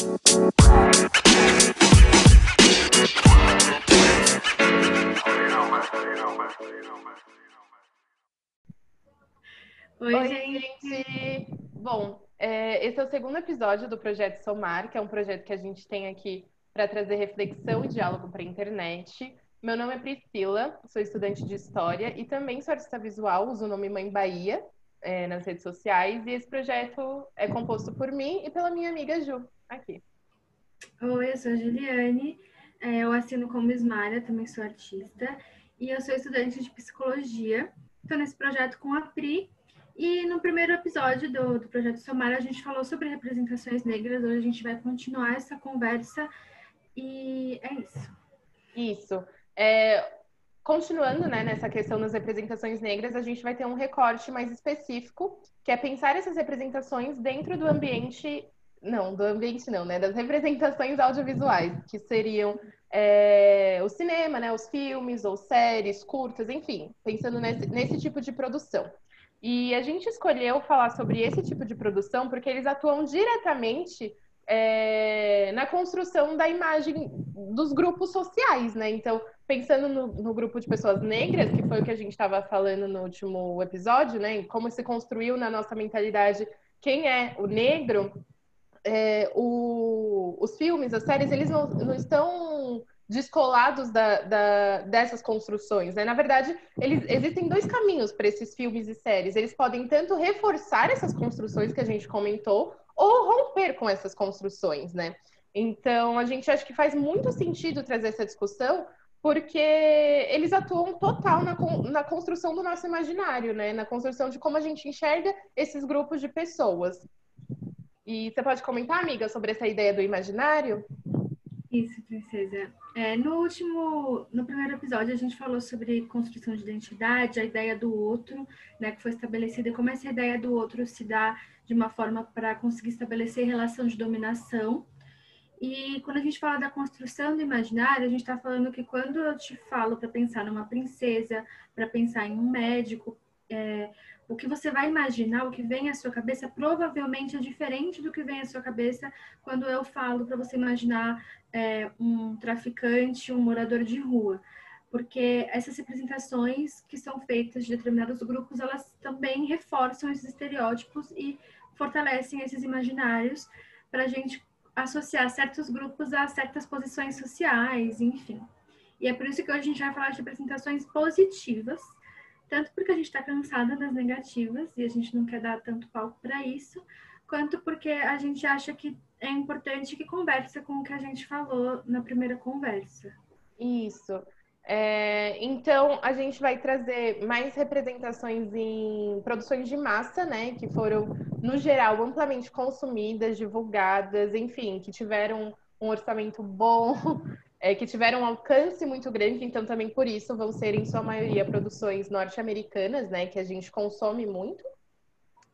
Oi, Oi gente. gente. Bom, é, esse é o segundo episódio do Projeto Somar, que é um projeto que a gente tem aqui para trazer reflexão e diálogo para a internet. Meu nome é Priscila, sou estudante de História e também sou artista visual, uso o nome Mãe Bahia é, nas redes sociais. E esse projeto é composto por mim e pela minha amiga Ju, aqui. Oi, eu sou a Juliane, é, eu assino como Ismária, também sou artista, e eu sou estudante de Psicologia. Estou nesse projeto com a Pri, e no primeiro episódio do, do Projeto Somar, a gente falou sobre representações negras. Hoje a gente vai continuar essa conversa e é isso. Isso. É, continuando né, nessa questão das representações negras, a gente vai ter um recorte mais específico, que é pensar essas representações dentro do ambiente. Não, do ambiente não, né? Das representações audiovisuais, que seriam é, o cinema, né? Os filmes ou séries, curtas, enfim, pensando nesse, nesse tipo de produção. E a gente escolheu falar sobre esse tipo de produção porque eles atuam diretamente é, na construção da imagem dos grupos sociais, né? Então, pensando no, no grupo de pessoas negras, que foi o que a gente estava falando no último episódio, né? Como se construiu na nossa mentalidade quem é o negro, é, o, os filmes, as séries, eles não, não estão descolados da, da, dessas construções. Né? Na verdade, eles, existem dois caminhos para esses filmes e séries. Eles podem tanto reforçar essas construções que a gente comentou, ou romper com essas construções, né? Então, a gente acha que faz muito sentido trazer essa discussão, porque eles atuam total na, na construção do nosso imaginário, né? Na construção de como a gente enxerga esses grupos de pessoas. E você pode comentar, amiga, sobre essa ideia do imaginário? Isso, princesa. É, no último, no primeiro episódio, a gente falou sobre construção de identidade, a ideia do outro, né, que foi estabelecida, e como essa ideia do outro se dá de uma forma para conseguir estabelecer relação de dominação. E quando a gente fala da construção do imaginário, a gente está falando que quando eu te falo para pensar numa princesa, para pensar em um médico, é, o que você vai imaginar, o que vem à sua cabeça, provavelmente é diferente do que vem à sua cabeça quando eu falo para você imaginar é, um traficante, um morador de rua. Porque essas representações que são feitas de determinados grupos, elas também reforçam esses estereótipos e fortalecem esses imaginários para a gente associar certos grupos a certas posições sociais, enfim. E é por isso que hoje a gente vai falar de representações positivas, tanto porque a gente está cansada das negativas e a gente não quer dar tanto palco para isso, quanto porque a gente acha que é importante que conversa com o que a gente falou na primeira conversa. Isso. É, então, a gente vai trazer mais representações em produções de massa, né? Que foram, no geral, amplamente consumidas, divulgadas, enfim, que tiveram um orçamento bom, é, que tiveram um alcance muito grande, então também por isso vão ser, em sua maioria, produções norte-americanas, né, que a gente consome muito.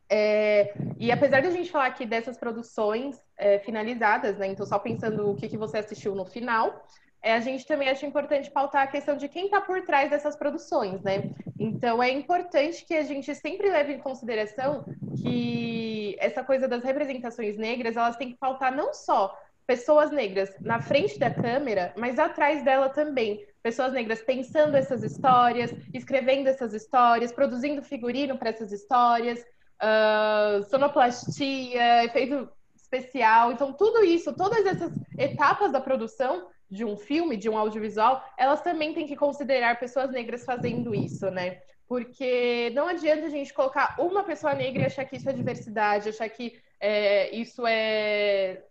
É, e apesar de a gente falar aqui dessas produções é, finalizadas, né, então só pensando o que, que você assistiu no final, é, a gente também acha importante pautar a questão de quem está por trás dessas produções, né? Então é importante que a gente sempre leve em consideração que essa coisa das representações negras, elas têm que pautar não só pessoas negras na frente da câmera, mas atrás dela também. Pessoas negras pensando essas histórias, escrevendo essas histórias, produzindo figurino para essas histórias, uh, sonoplastia, efeito especial. Então, tudo isso, todas essas etapas da produção de um filme, de um audiovisual, elas também têm que considerar pessoas negras fazendo isso, né? Porque não adianta a gente colocar uma pessoa negra e achar que isso é diversidade, achar que é, isso é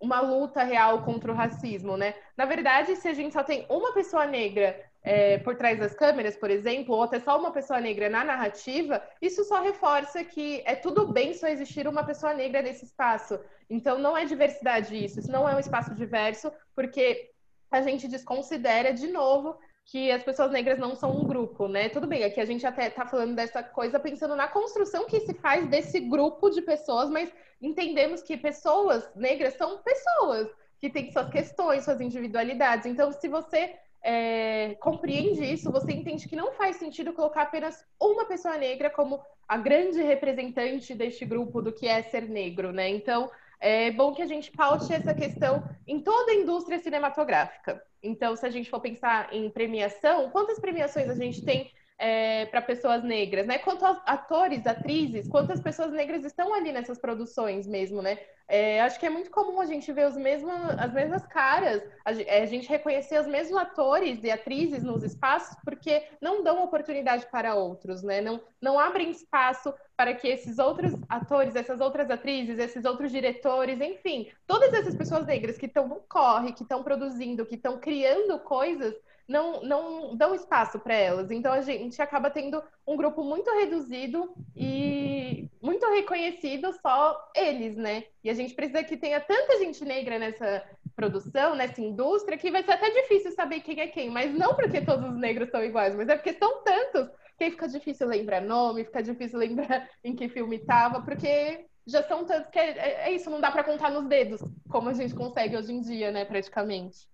uma luta real contra o racismo, né? Na verdade, se a gente só tem uma pessoa negra é, por trás das câmeras, por exemplo, ou até só uma pessoa negra na narrativa, isso só reforça que é tudo bem só existir uma pessoa negra nesse espaço. Então, não é diversidade isso, isso não é um espaço diverso, porque a gente desconsidera de novo que as pessoas negras não são um grupo, né? Tudo bem, aqui a gente até tá falando dessa coisa pensando na construção que se faz desse grupo de pessoas, mas entendemos que pessoas negras são pessoas que têm suas questões, suas individualidades. Então, se você é, compreende isso, você entende que não faz sentido colocar apenas uma pessoa negra como a grande representante deste grupo do que é ser negro, né? Então, é bom que a gente paute essa questão em toda a indústria cinematográfica. Então, se a gente for pensar em premiação, quantas premiações a gente tem é, para pessoas negras, né? Quantos atores, atrizes, quantas pessoas negras estão ali nessas produções mesmo, né? É, acho que é muito comum a gente ver os mesmos, as mesmas caras, a, é, a, gente reconhecer os mesmos atores e atrizes nos espaços, porque não dão oportunidade para outros, né? Não, não abrem espaço para que esses outros atores, essas outras atrizes, esses outros diretores, enfim, todas essas pessoas negras que estão no corre, que estão produzindo, que estão criando coisas, não, não dão espaço para elas. Então a gente acaba tendo um grupo muito reduzido e muito reconhecido só eles, né? E a gente precisa que tenha tanta gente negra nessa produção, nessa indústria, que vai ser até difícil saber quem é quem. Mas não porque todos os negros são iguais, mas é porque são tantos que aí fica difícil lembrar nome, fica difícil lembrar em que filme estava, porque já são tantos que é, é, é isso, não dá para contar nos dedos, como a gente consegue hoje em dia, né, praticamente.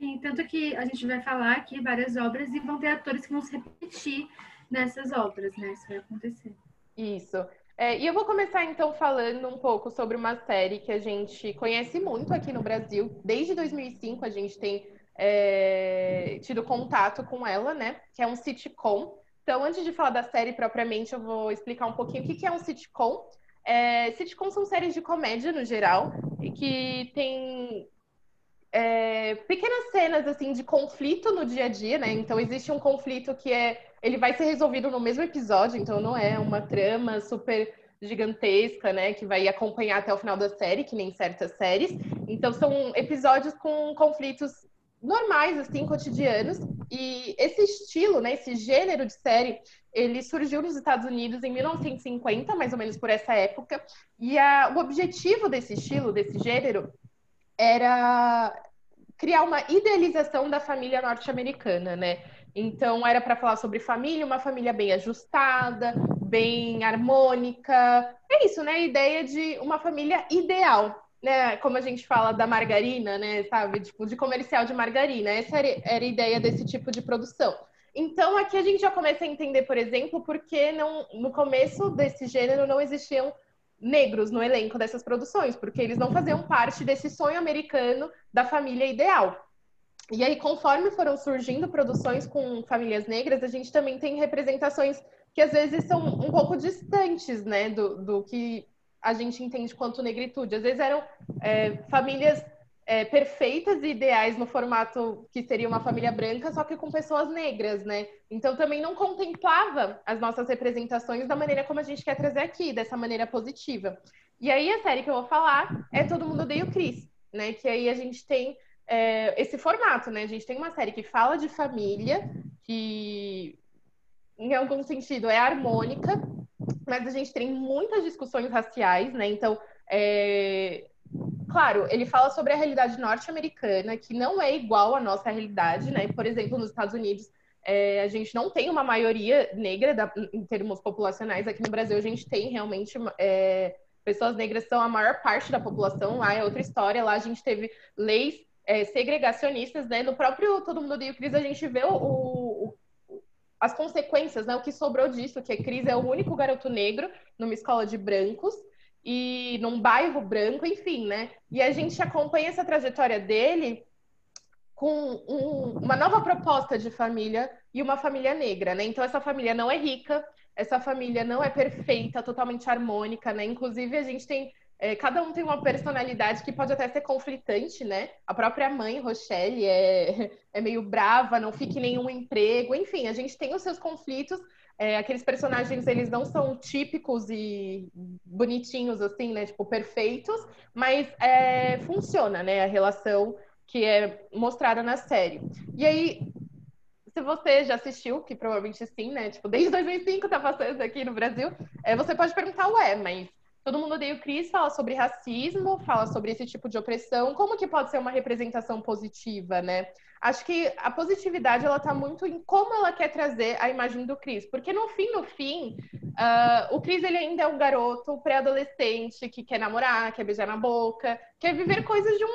Sim, tanto que a gente vai falar aqui várias obras e vão ter atores que vão se repetir nessas obras, né? Isso vai acontecer. Isso. É, e eu vou começar então falando um pouco sobre uma série que a gente conhece muito aqui no Brasil. Desde 2005 a gente tem é, tido contato com ela, né? Que é um sitcom. Então, antes de falar da série propriamente, eu vou explicar um pouquinho o que é um sitcom. É, sitcom são séries de comédia no geral, que tem é, pequenas cenas assim de conflito no dia a dia, né? Então existe um conflito que é ele vai ser resolvido no mesmo episódio, então não é uma trama super gigantesca, né, que vai acompanhar até o final da série, que nem certas séries. Então são episódios com conflitos normais assim, cotidianos. E esse estilo, né, esse gênero de série, ele surgiu nos Estados Unidos em 1950, mais ou menos por essa época. E a, o objetivo desse estilo, desse gênero, era criar uma idealização da família norte-americana, né? Então era para falar sobre família, uma família bem ajustada, bem harmônica. É isso, né? A ideia de uma família ideal, né? Como a gente fala da margarina, né? Sabe? Tipo, de comercial de margarina. Essa era, a ideia desse tipo de produção. Então, aqui a gente já começa a entender, por exemplo, porque não, no começo desse gênero não existiam negros no elenco dessas produções, porque eles não faziam parte desse sonho americano da família ideal. E aí, conforme foram surgindo produções com famílias negras, a gente também tem representações que às vezes são um pouco distantes, né, do, do que a gente entende quanto negritude. Às vezes eram é, famílias é, perfeitas e ideais no formato que seria uma família branca, só que com pessoas negras, né? Então também não contemplava as nossas representações da maneira como a gente quer trazer aqui, dessa maneira positiva. E aí a série que eu vou falar é Todo Mundo Odeia o Chris, né? Que aí a gente tem é, esse formato, né? A gente tem uma série que fala de família, que em algum sentido é harmônica, mas a gente tem muitas discussões raciais, né? Então, é, claro, ele fala sobre a realidade norte-americana, que não é igual à nossa realidade, né? Por exemplo, nos Estados Unidos, é, a gente não tem uma maioria negra da, em termos populacionais. Aqui no Brasil, a gente tem realmente é, pessoas negras são a maior parte da população. Lá é outra história. Lá a gente teve leis é, segregacionistas, né? No próprio Todo Mundo Odeia o Cris, a gente vê o, o, as consequências, né? O que sobrou disso, que a Cris é o único garoto negro numa escola de brancos e num bairro branco, enfim, né? E a gente acompanha essa trajetória dele com um, uma nova proposta de família e uma família negra, né? Então essa família não é rica, essa família não é perfeita, totalmente harmônica, né? Inclusive a gente tem é, cada um tem uma personalidade que pode até ser conflitante, né? A própria mãe, Rochelle, é, é meio brava, não fica em nenhum emprego, enfim, a gente tem os seus conflitos, é, aqueles personagens, eles não são típicos e bonitinhos, assim, né? Tipo, perfeitos, mas é, funciona, né? A relação que é mostrada na série. E aí, se você já assistiu, que provavelmente sim, né? Tipo, desde 2005 tá passando aqui no Brasil, é, você pode perguntar, ué, mas Todo mundo odeia o Cris fala sobre racismo, fala sobre esse tipo de opressão. Como que pode ser uma representação positiva, né? Acho que a positividade ela tá muito em como ela quer trazer a imagem do Cris, porque no fim, no fim, uh, o Cris ele ainda é um garoto pré-adolescente que quer namorar, quer beijar na boca, quer viver coisas de um,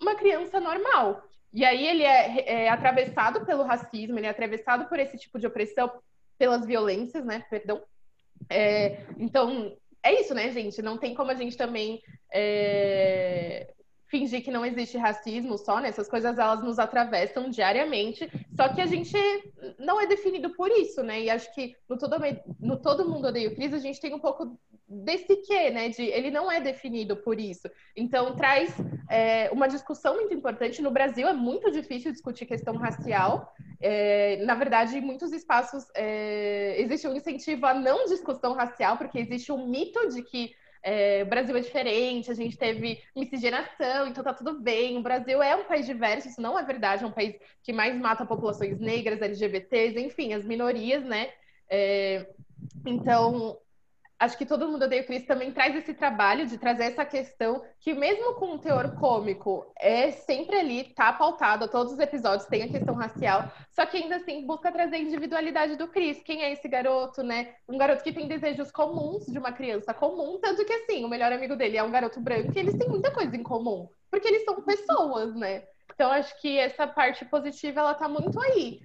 uma criança normal. E aí ele é, é atravessado pelo racismo, ele é atravessado por esse tipo de opressão, pelas violências, né? Perdão. É, então é isso, né, gente? Não tem como a gente também é, fingir que não existe racismo só, né? Coisas elas nos atravessam diariamente, só que a gente não é definido por isso, né? E acho que no Todo, no todo Mundo Odeia o Cris a gente tem um pouco desse quê, né? De ele não é definido por isso. Então traz é, uma discussão muito importante. No Brasil é muito difícil discutir questão racial. É, na verdade, em muitos espaços é, existe um incentivo à não discussão racial, porque existe um mito de que é, o Brasil é diferente, a gente teve miscigenação, então tá tudo bem. O Brasil é um país diverso, isso não é verdade, é um país que mais mata populações negras, LGBTs, enfim, as minorias, né? É, então, acho que todo mundo odeia o Chris também traz esse trabalho de trazer essa questão que mesmo com um teor cômico é sempre ali, tá pautado, todos os episódios tem a questão racial, só que ainda assim busca trazer a individualidade do Chris. Quem é esse garoto, né? Um garoto que tem desejos comuns de uma criança comum, tanto que assim, o melhor amigo dele é um garoto branco e eles têm muita coisa em comum, porque eles são pessoas, né? Então, acho que essa parte positiva, ela tá muito aí,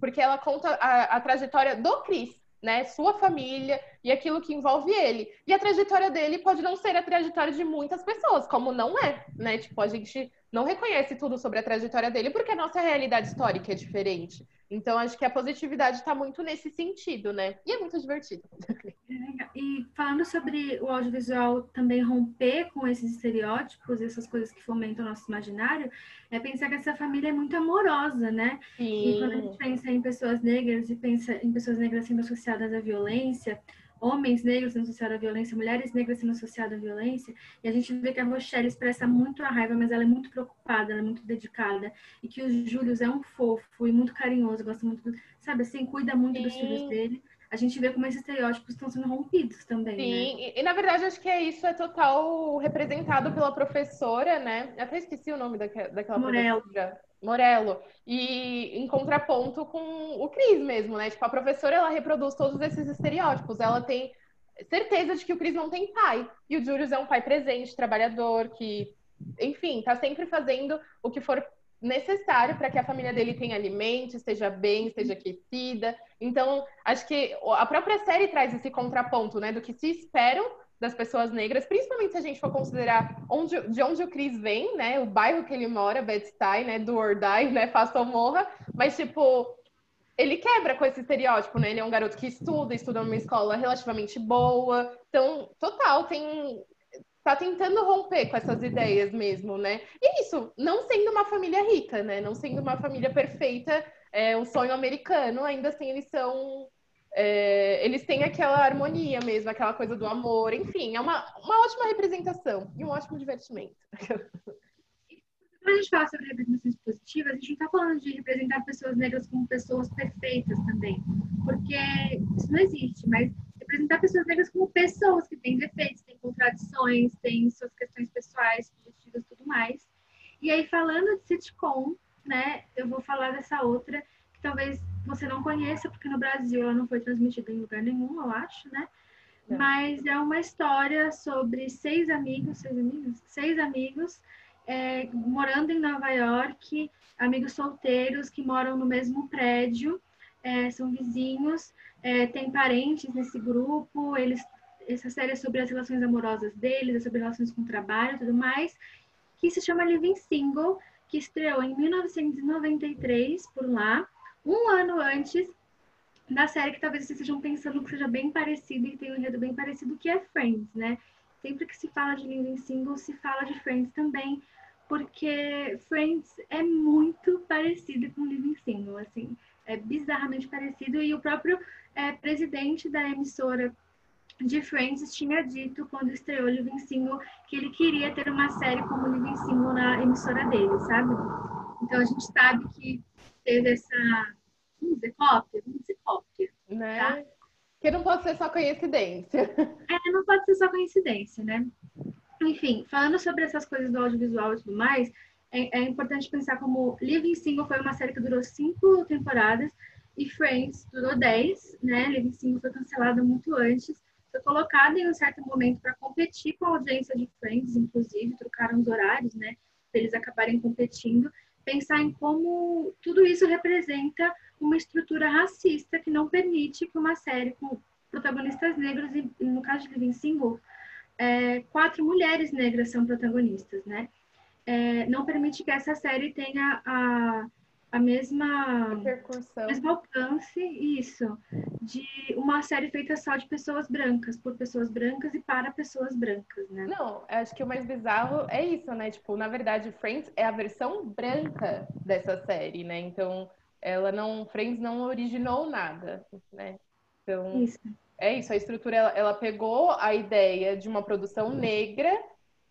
porque ela conta a, a trajetória do Chris, né? Sua família e aquilo que envolve ele. E a trajetória dele pode não ser a trajetória de muitas pessoas, como não é, né? Tipo, a gente não reconhece tudo sobre a trajetória dele porque a nossa realidade histórica é diferente. Então, acho que a positividade está muito nesse sentido, né? E é muito divertido. É e falando sobre o audiovisual também romper com esses estereótipos, essas coisas que fomentam o nosso imaginário, é pensar que essa família é muito amorosa, né? Sim. E quando a gente pensa em pessoas negras e pensa em pessoas negras sendo associadas à violência, homens negros sendo associados à violência, mulheres negras sendo associadas à violência, e a gente vê que a Rochelle expressa muito a raiva, mas ela é muito preocupada, ela é muito dedicada, e que o Júlio é um fofo e muito carinhoso, gosta muito, do, sabe assim, cuida muito Sim. dos filhos dele. A gente vê como esses estereótipos estão sendo rompidos também. Sim, né? e, e, na verdade acho que é isso, é total representado pela professora, né? Eu até esqueci o nome daquela, daquela Morello. professora. Morello. E em contraponto com o Cris mesmo, né? Tipo, a professora, ela reproduz todos esses estereótipos. Ela tem certeza de que o Cris não tem pai. E o Julius é um pai presente, trabalhador, que, enfim, tá sempre fazendo o que for necessário para que a família dele tenha alimento, esteja bem, esteja aquecida. Então, acho que a própria série traz esse contraponto, né? Do que se esperam das pessoas negras, principalmente se a gente for considerar onde, de onde o Chris vem, né? O bairro que ele mora, Bed-Stuy, né? Do or die, né? Faça ou morra. Mas, tipo, ele quebra com esse estereótipo, né? Ele é um garoto que estuda, estuda numa escola relativamente boa. Então, total, tem... Tá tentando romper com essas ideias mesmo, né? E isso, não sendo uma família rica, né? Não sendo uma família perfeita, é um sonho americano, ainda assim eles são é, eles têm aquela harmonia mesmo, aquela coisa do amor, enfim, é uma, uma ótima representação e um ótimo divertimento. Quando a gente fala sobre representações positivas, a gente não está falando de representar pessoas negras como pessoas perfeitas também, porque isso não existe, mas representar pessoas negras como pessoas que têm defeitos, têm contradições, têm suas questões pessoais, positivas e tudo mais. E aí, falando de sitcom, né, eu vou falar dessa outra que talvez você não conheça, porque no Brasil ela não foi transmitida em lugar nenhum, eu acho, né? É. Mas é uma história sobre seis amigos, seis amigos, seis amigos é, morando em Nova York, amigos solteiros que moram no mesmo prédio, é, são vizinhos, é, tem parentes nesse grupo, eles essa série é sobre as relações amorosas deles, é sobre relações com o trabalho e tudo mais, que se chama Living Single, que estreou em 1993 por lá um ano antes da série que talvez vocês estejam pensando que seja bem parecido e tem um enredo bem parecido, que é Friends, né? Sempre que se fala de Living Single, se fala de Friends também, porque Friends é muito parecido com Living Single, assim, é bizarramente parecido, e o próprio é, presidente da emissora de Friends tinha dito, quando estreou Living Single, que ele queria ter uma série como Living Single na emissora dele, sabe? Então a gente sabe que teve essa. Vamos dizer cópia? Vamos dizer cópia. Né? Tá? Que não pode ser só coincidência. É, não pode ser só coincidência, né? Enfim, falando sobre essas coisas do audiovisual e tudo mais, é, é importante pensar como Living Single foi uma série que durou cinco temporadas e Friends durou dez, né? Living Single foi cancelada muito antes, foi colocada em um certo momento para competir com a audiência de Friends, inclusive, trocaram os horários, né? Para eles acabarem competindo pensar em como tudo isso representa uma estrutura racista que não permite que uma série com protagonistas negros e, no caso de Living Single, é, quatro mulheres negras são protagonistas, né? É, não permite que essa série tenha a, a mesma repercussão, mesmo alcance, isso, de uma série feita só de pessoas brancas, por pessoas brancas e para pessoas brancas, né? Não, acho que o mais bizarro é isso, né? Tipo, na verdade, Friends é a versão branca dessa série, né? Então, ela não, Friends não originou nada, né? Então, isso. é isso, a estrutura, ela, ela pegou a ideia de uma produção negra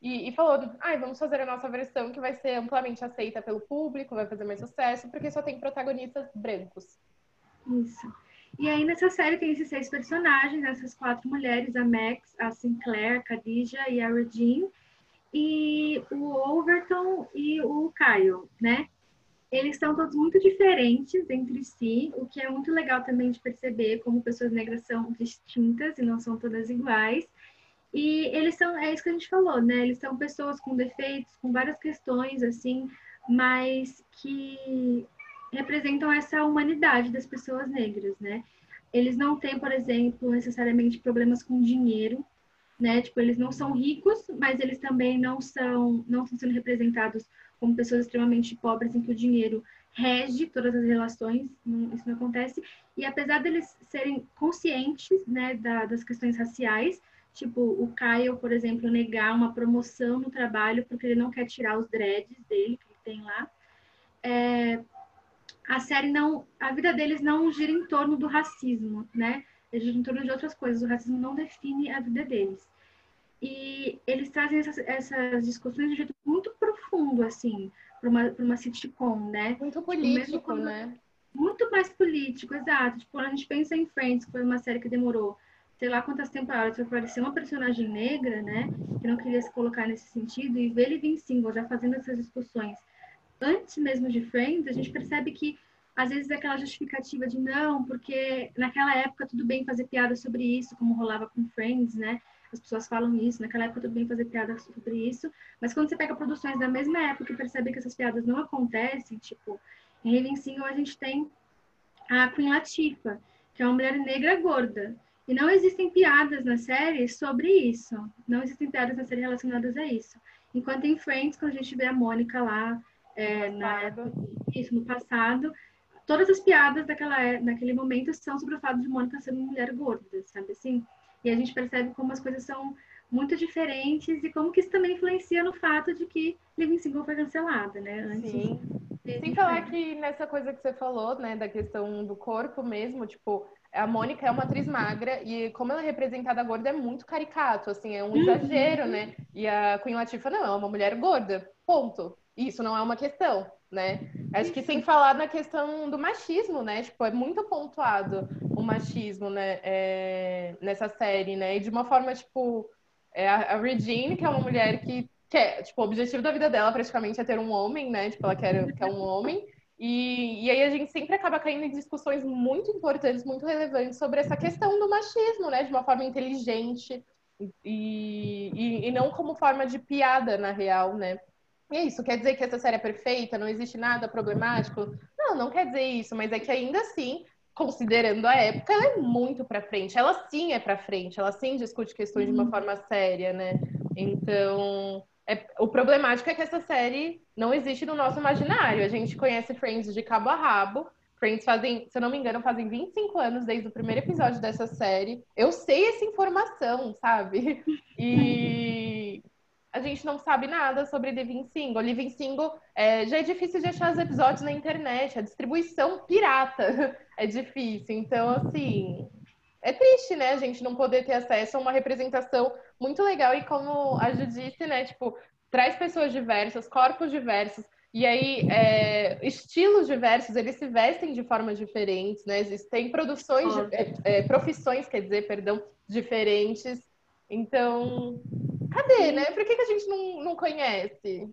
e, e falou, ah, vamos fazer a nossa versão que vai ser amplamente aceita pelo público, vai fazer mais sucesso, porque só tem protagonistas brancos. Isso. E aí nessa série tem esses seis personagens, essas quatro mulheres, a Max, a Sinclair, a Khadija e a Regine, e o Overton e o Kyle, né? Eles são todos muito diferentes entre si, o que é muito legal também de perceber como pessoas negras são distintas e não são todas iguais. E eles são, é isso que a gente falou, né? Eles são pessoas com defeitos, com várias questões, assim, mas que representam essa humanidade das pessoas negras, né? Eles não têm, por exemplo, necessariamente problemas com dinheiro, né? Tipo, eles não são ricos, mas eles também não são, não estão sendo representados como pessoas extremamente pobres, em que o dinheiro rege todas as relações, não, isso não acontece. E apesar deles serem conscientes, né, da, das questões raciais, tipo o Kyle, por exemplo, negar uma promoção no trabalho porque ele não quer tirar os dreads dele que ele tem lá, é, a série não, a vida deles não gira em torno do racismo, né? Ele gira em torno de outras coisas. O racismo não define a vida deles. E eles trazem essas, essas discussões de um jeito muito profundo, assim, para uma, uma sitcom, né? Muito tipo, político, tipo, né? Muito mais político, exato. Tipo, quando a gente pensa em Friends, que foi uma série que demorou sei lá quantas temporadas para aparecer uma personagem negra, né? Que não queria se colocar nesse sentido, e ver ele vir single, já fazendo essas discussões antes mesmo de Friends, a gente percebe que às vezes é aquela justificativa de não, porque naquela época tudo bem fazer piada sobre isso, como rolava com Friends, né? As pessoas falam isso, naquela época tudo bem fazer piada sobre isso, mas quando você pega produções da mesma época e percebe que essas piadas não acontecem, tipo, em Raven Single a gente tem a Queen Latifah, que é uma mulher negra gorda. E não existem piadas na série sobre isso. Não existem piadas na série relacionadas a isso. Enquanto em Friends, quando a gente vê a Mônica lá, é, na, isso, no passado, todas as piadas daquela, é, naquele momento são sobre o fato de Mônica ser uma mulher gorda, sabe assim? E a gente percebe como as coisas são muito diferentes e como que isso também influencia no fato de que Living Single foi cancelada, né? Antes Sim. Sem falar que nessa coisa que você falou, né, da questão do corpo mesmo, tipo, a Mônica é uma atriz magra e como ela é representada gorda é muito caricato, assim, é um exagero, né? E a Queen Latifah não, é uma mulher gorda, ponto isso não é uma questão, né? Acho que sem falar na questão do machismo, né? Tipo, é muito pontuado o machismo, né? É, nessa série, né? E de uma forma, tipo, é a, Regine, que é uma mulher que quer, tipo, o objetivo da vida dela praticamente é ter um homem, né? Tipo, ela quer, quer um homem. E, e aí a gente sempre acaba caindo em discussões muito importantes, muito relevantes sobre essa questão do machismo, né? De uma forma inteligente e, e, e não como forma de piada, na real, né? E é isso, quer dizer que essa série é perfeita, não existe nada problemático? Não, não quer dizer isso, mas é que ainda assim, considerando a época, ela é muito para frente. Ela sim é para frente, ela sim discute questões de uma uhum. forma séria, né? Então, é, o problemático é que essa série não existe no nosso imaginário. A gente conhece Friends de cabo a rabo. Friends fazem, se eu não me engano, fazem 25 anos desde o primeiro episódio dessa série. Eu sei essa informação, sabe? E a gente não sabe nada sobre Living Single. Living Single é, já é difícil de achar os episódios na internet, a distribuição pirata é difícil. Então, assim, é triste, né, a gente não poder ter acesso a uma representação muito legal e como a Ju disse, né, tipo, traz pessoas diversas, corpos diversos, e aí, é, estilos diversos, eles se vestem de formas diferentes, né? Existem produções, é, é, profissões, quer dizer, perdão, diferentes. Então, Cadê, né? Por que, que a gente não, não conhece?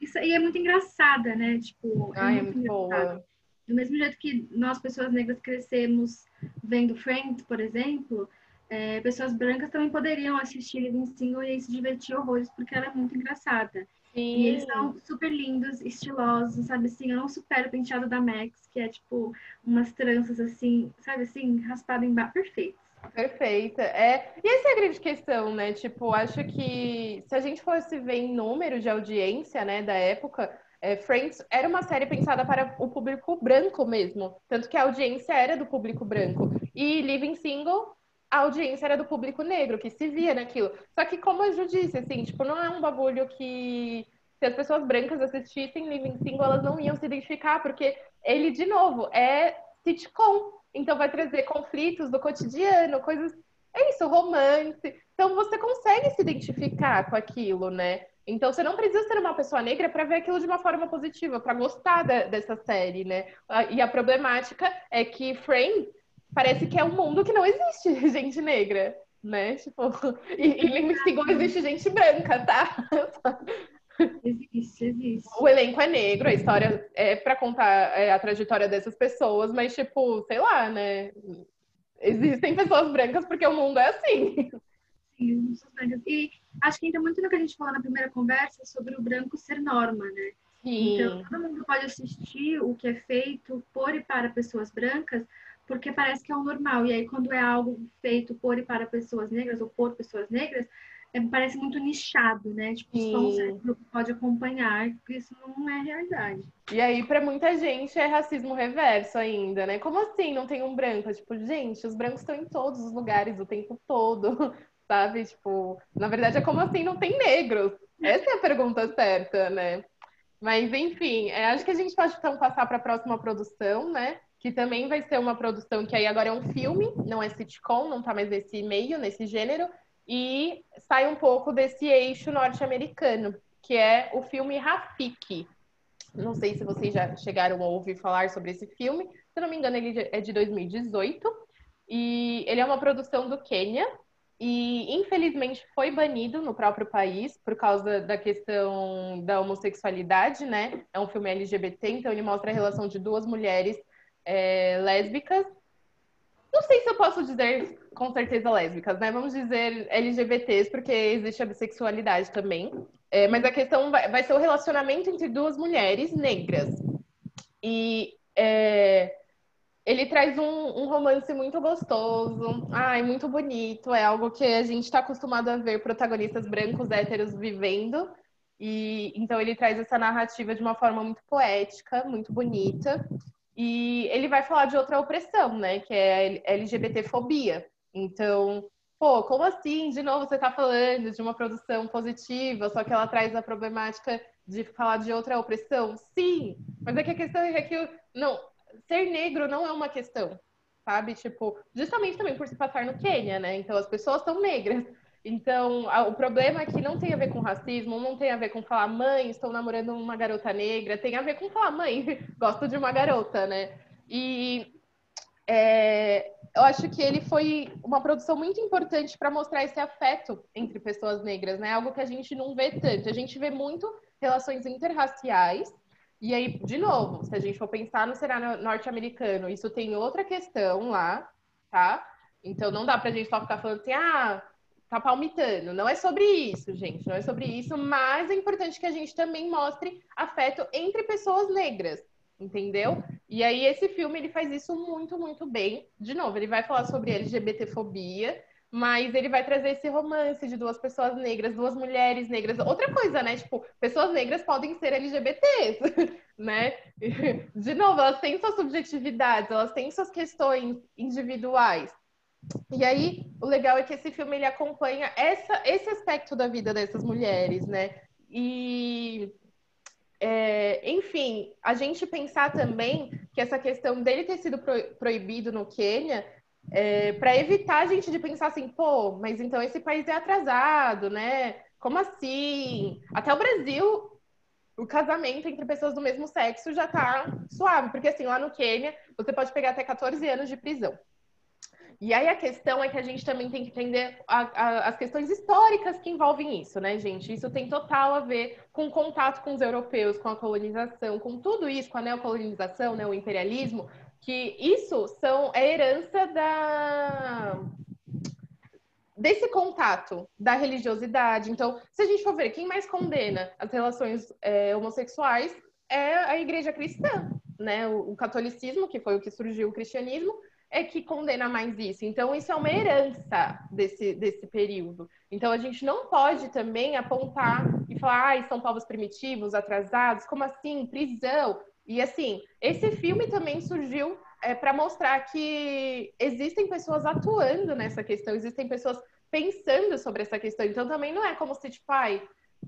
Isso aí é muito engraçada, né? Tipo, é Ai, é muito, muito boa. Do mesmo jeito que nós, pessoas negras, crescemos vendo Friends, por exemplo, é, pessoas brancas também poderiam assistir Living Single e se divertir horrores, porque ela é muito engraçada. Sim. E eles são super lindos, estilosos, sabe assim? Eu não supero o penteado da Max, que é tipo umas tranças assim, sabe assim, raspado em barro, perfeitos. Perfeita. É, e essa é a grande questão, né? Tipo, acho que se a gente fosse ver em número de audiência, né, da época, é, Friends era uma série pensada para o público branco mesmo. Tanto que a audiência era do público branco. E Living Single, a audiência era do público negro, que se via naquilo. Só que, como a Ju disse, assim, tipo, não é um bagulho que se as pessoas brancas assistissem Living Single, elas não iam se identificar, porque ele, de novo, é sitcom. Então vai trazer conflitos do cotidiano, coisas. É isso, romance. Então você consegue se identificar com aquilo, né? Então você não precisa ser uma pessoa negra para ver aquilo de uma forma positiva, para gostar da, dessa série, né? E a problemática é que Friends parece que é um mundo que não existe gente negra, né? Tipo, e, e Single existe gente branca, tá? Existe, existe. O elenco é negro, a história é para contar é, a trajetória dessas pessoas, mas, tipo, sei lá, né? Existem pessoas brancas porque o mundo é assim. Sim, e acho que entra muito no que a gente falou na primeira conversa sobre o branco ser norma, né? Sim. Então, todo mundo pode assistir o que é feito por e para pessoas brancas, porque parece que é o normal. E aí, quando é algo feito por e para pessoas negras ou por pessoas negras, é, parece muito nichado, né? Tipo, Sim. só um certo grupo pode acompanhar, porque isso não é realidade. E aí, para muita gente, é racismo reverso ainda, né? Como assim não tem um branco? Tipo, gente, os brancos estão em todos os lugares o tempo todo, sabe? Tipo, na verdade, é como assim não tem negros? Essa é a pergunta certa, né? Mas, enfim, é, acho que a gente pode então passar para a próxima produção, né? Que também vai ser uma produção que aí agora é um filme, não é sitcom, não tá mais nesse meio, nesse gênero, e sai um pouco desse eixo norte-americano, que é o filme Rafiki. Não sei se vocês já chegaram a ouvir falar sobre esse filme. Se não me engano, ele é de 2018. E ele é uma produção do Quênia. E, infelizmente, foi banido no próprio país por causa da questão da homossexualidade, né? É um filme LGBT, então ele mostra a relação de duas mulheres é, lésbicas não sei se eu posso dizer com certeza lésbicas, né? Vamos dizer LGBTs, porque existe a bissexualidade também. É, mas a questão vai, vai, ser o relacionamento entre duas mulheres negras. E é, ele traz um, um, romance muito gostoso, ai, muito bonito. É algo que a gente está acostumado a ver protagonistas brancos héteros vivendo. E então ele traz essa narrativa de uma forma muito poética, muito bonita. E ele vai falar de outra opressão, né? Que é a LGBTfobia. Então, pô, como assim? De novo, você está falando de uma produção positiva, só que ela traz a problemática de falar de outra opressão? Sim, mas é que a questão é que não, ser negro não é uma questão, sabe? Tipo, justamente também por se passar no Quênia, né? Então as pessoas são negras. Então, o problema é que não tem a ver com racismo, não tem a ver com falar, mãe, estou namorando uma garota negra, tem a ver com falar, mãe, gosto de uma garota, né? E é, eu acho que ele foi uma produção muito importante para mostrar esse afeto entre pessoas negras, né? Algo que a gente não vê tanto. A gente vê muito relações interraciais. E aí, de novo, se a gente for pensar no cenário norte-americano, isso tem outra questão lá, tá? Então não dá pra gente só ficar falando assim, ah, tá palmitando. Não é sobre isso, gente. Não é sobre isso, mas é importante que a gente também mostre afeto entre pessoas negras, entendeu? E aí esse filme ele faz isso muito, muito bem. De novo, ele vai falar sobre LGBTfobia, mas ele vai trazer esse romance de duas pessoas negras, duas mulheres negras. Outra coisa, né? Tipo, pessoas negras podem ser LGBTs, né? De novo, elas têm suas subjetividades, elas têm suas questões individuais. E aí, o legal é que esse filme ele acompanha essa, esse aspecto da vida dessas mulheres, né? E, é, enfim, a gente pensar também que essa questão dele ter sido pro, proibido no Quênia é, para evitar a gente de pensar assim, pô, mas então esse país é atrasado, né? Como assim? Até o Brasil, o casamento entre pessoas do mesmo sexo já tá suave, porque assim, lá no Quênia, você pode pegar até 14 anos de prisão. E aí a questão é que a gente também tem que entender a, a, as questões históricas que envolvem isso, né, gente? Isso tem total a ver com o contato com os europeus, com a colonização, com tudo isso, com a neocolonização, né, o imperialismo, que isso são é herança da desse contato da religiosidade. Então, se a gente for ver quem mais condena as relações é, homossexuais é a igreja cristã, né? O, o catolicismo, que foi o que surgiu o cristianismo, é que condena mais isso. Então, isso é uma herança desse, desse período. Então, a gente não pode também apontar e falar, ah, são povos primitivos, atrasados, como assim? Prisão. E assim, esse filme também surgiu é, para mostrar que existem pessoas atuando nessa questão, existem pessoas pensando sobre essa questão. Então, também não é como se, tipo, ai,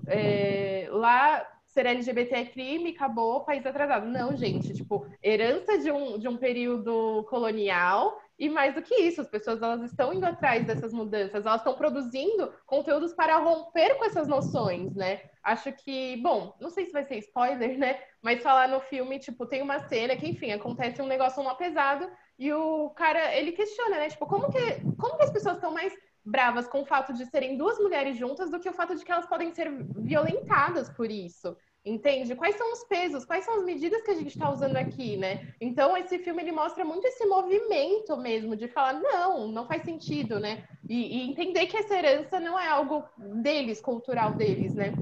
é, lá ser LGBT é crime, acabou, país atrasado. Não, gente, tipo, herança de um, de um período colonial e mais do que isso, as pessoas elas estão indo atrás dessas mudanças, elas estão produzindo conteúdos para romper com essas noções, né? Acho que, bom, não sei se vai ser spoiler, né? Mas falar no filme, tipo, tem uma cena que, enfim, acontece um negócio mal pesado e o cara, ele questiona, né? Tipo, como que, como que as pessoas estão mais bravas com o fato de serem duas mulheres juntas do que o fato de que elas podem ser violentadas por isso. Entende? Quais são os pesos, quais são as medidas que a gente está usando aqui, né? Então, esse filme ele mostra muito esse movimento mesmo de falar, não, não faz sentido, né? E, e entender que essa herança não é algo deles, cultural deles, né?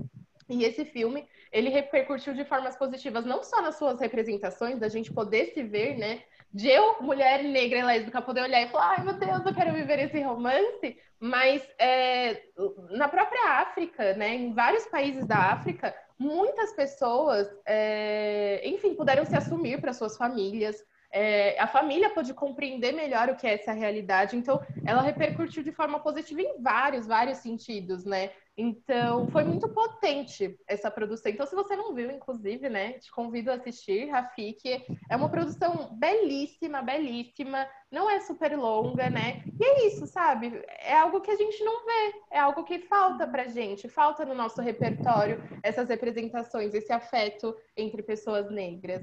E esse filme, ele repercutiu de formas positivas, não só nas suas representações, da gente poder se ver, né? De eu, mulher negra e lésbica, poder olhar e falar, ai meu Deus, eu quero viver esse romance, mas é, na própria África, né? Em vários países da África, muitas pessoas, é, enfim, puderam se assumir para suas famílias. É, a família pôde compreender melhor o que é essa realidade, então ela repercutiu de forma positiva em vários, vários sentidos, né? Então, foi muito potente essa produção. Então, se você não viu, inclusive, né, te convido a assistir, Rafik. É uma produção belíssima, belíssima. Não é super longa, né? E é isso, sabe? É algo que a gente não vê. É algo que falta pra gente. Falta no nosso repertório essas representações, esse afeto entre pessoas negras.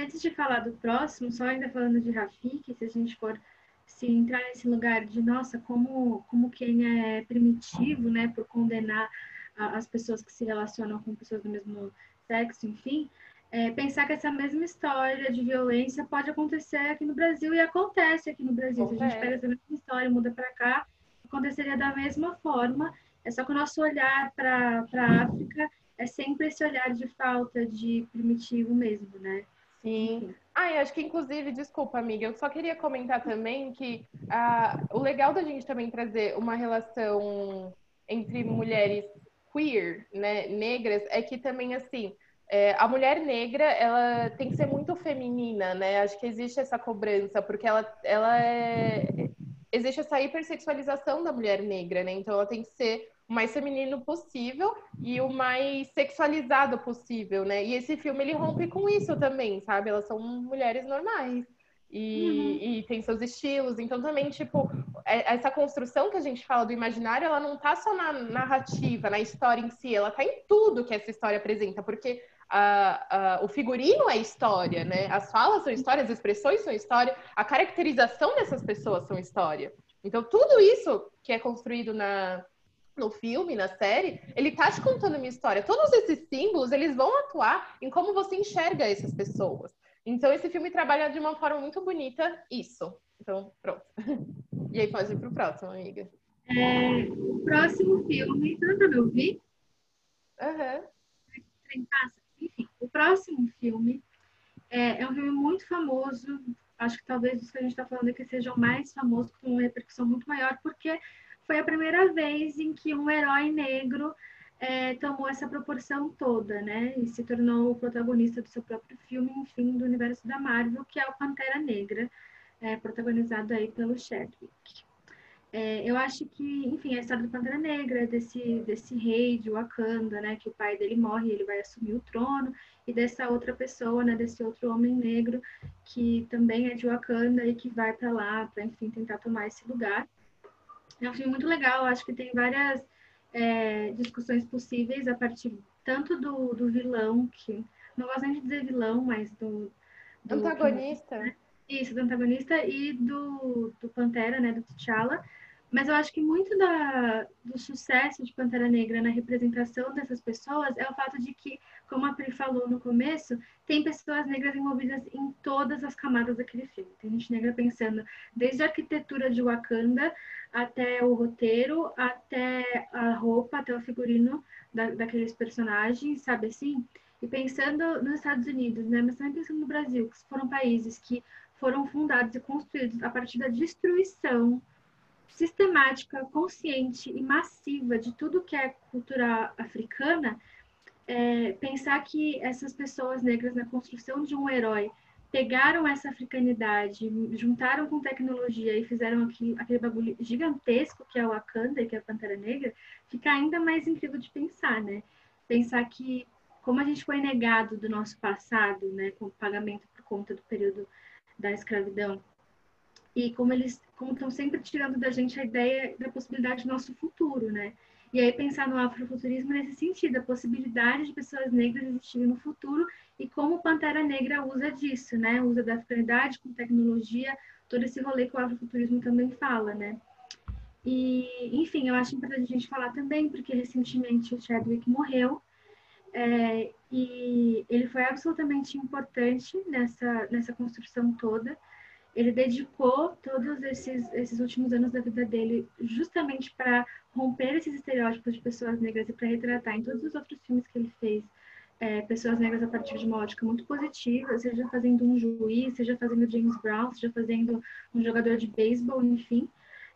Antes de falar do próximo, só ainda falando de Rafik, se a gente for se entrar nesse lugar de, nossa, como, como quem é primitivo, né, por condenar a, as pessoas que se relacionam com pessoas do mesmo sexo, enfim, é, pensar que essa mesma história de violência pode acontecer aqui no Brasil e acontece aqui no Brasil. Se a gente pega essa mesma história e muda para cá, aconteceria da mesma forma. É só que o nosso olhar para a África é sempre esse olhar de falta de primitivo mesmo, né? Sim. Ah, acho que inclusive, desculpa, amiga, eu só queria comentar também que ah, o legal da gente também trazer uma relação entre mulheres queer, né, negras, é que também assim é, a mulher negra ela tem que ser muito feminina, né? Acho que existe essa cobrança porque ela, ela é existe essa hipersexualização da mulher negra, né? Então ela tem que ser o mais feminino possível e o mais sexualizado possível, né? E esse filme ele rompe com isso também, sabe? Elas são mulheres normais. E, uhum. e, tem seus estilos. Então, também, tipo, é, essa construção que a gente fala do imaginário, ela não tá só na narrativa, na história em si, ela tá em tudo que essa história apresenta, porque o figurino é história, né? As falas são história, as expressões são história, a caracterização dessas pessoas são história. Então, tudo isso que é construído na, no filme, na série, ele tá te contando uma história. Todos esses símbolos, eles vão atuar em como você enxerga essas pessoas. Então, esse filme trabalha de uma forma muito bonita isso. Então, pronto. E aí, pode ir pro próximo, amiga. É, o próximo filme, você não me ouvir? Aham. Uhum. Enfim, o próximo filme é, é, um filme muito famoso. Acho que talvez os que a gente está falando aqui seja o mais famoso, com uma repercussão muito maior, porque foi a primeira vez em que um herói negro é, tomou essa proporção toda, né? E se tornou o protagonista do seu próprio filme, enfim, do universo da Marvel, que é o Pantera Negra, é, protagonizado aí pelo Chadwick. É, eu acho que, enfim, a história do Pantera Negra, desse, desse rei de Wakanda, né, que o pai dele morre ele vai assumir o trono, e dessa outra pessoa, né, desse outro homem negro, que também é de Wakanda e que vai para lá para, enfim, tentar tomar esse lugar. É um filme muito legal, acho que tem várias é, discussões possíveis a partir tanto do, do vilão, que não gosto nem de dizer vilão, mas do. do antagonista. Né? Isso, do antagonista e do, do Pantera, né, do T'Challa. Mas eu acho que muito da, do sucesso de Pantera Negra na representação dessas pessoas é o fato de que, como a Pri falou no começo, tem pessoas negras envolvidas em todas as camadas daquele filme. Tem gente negra pensando desde a arquitetura de Wakanda até o roteiro, até a roupa, até o figurino da, daqueles personagens, sabe assim? E pensando nos Estados Unidos, né? Mas também pensando no Brasil, que foram países que foram fundados e construídos a partir da destruição sistemática, consciente e massiva de tudo que é cultura africana, é, pensar que essas pessoas negras na construção de um herói pegaram essa africanidade, juntaram com tecnologia e fizeram aquele, aquele bagulho gigantesco que é o Wakanda, que é a Pantera Negra, fica ainda mais incrível de pensar, né? Pensar que como a gente foi negado do nosso passado, né, com pagamento por conta do período da escravidão, e como eles como estão sempre tirando da gente a ideia da possibilidade do nosso futuro, né? E aí pensar no afrofuturismo nesse sentido, a possibilidade de pessoas negras existirem no futuro e como Pantera Negra usa disso, né? Usa da africanidade com tecnologia, todo esse rolê que o afrofuturismo também fala, né? E, enfim, eu acho importante a gente falar também, porque recentemente o Chadwick morreu, é, e ele foi absolutamente importante nessa, nessa construção toda. Ele dedicou todos esses, esses últimos anos da vida dele justamente para romper esses estereótipos de pessoas negras e para retratar em todos os outros filmes que ele fez é, pessoas negras a partir de uma ótica muito positiva, seja fazendo um juiz, seja fazendo James Brown, seja fazendo um jogador de beisebol, enfim.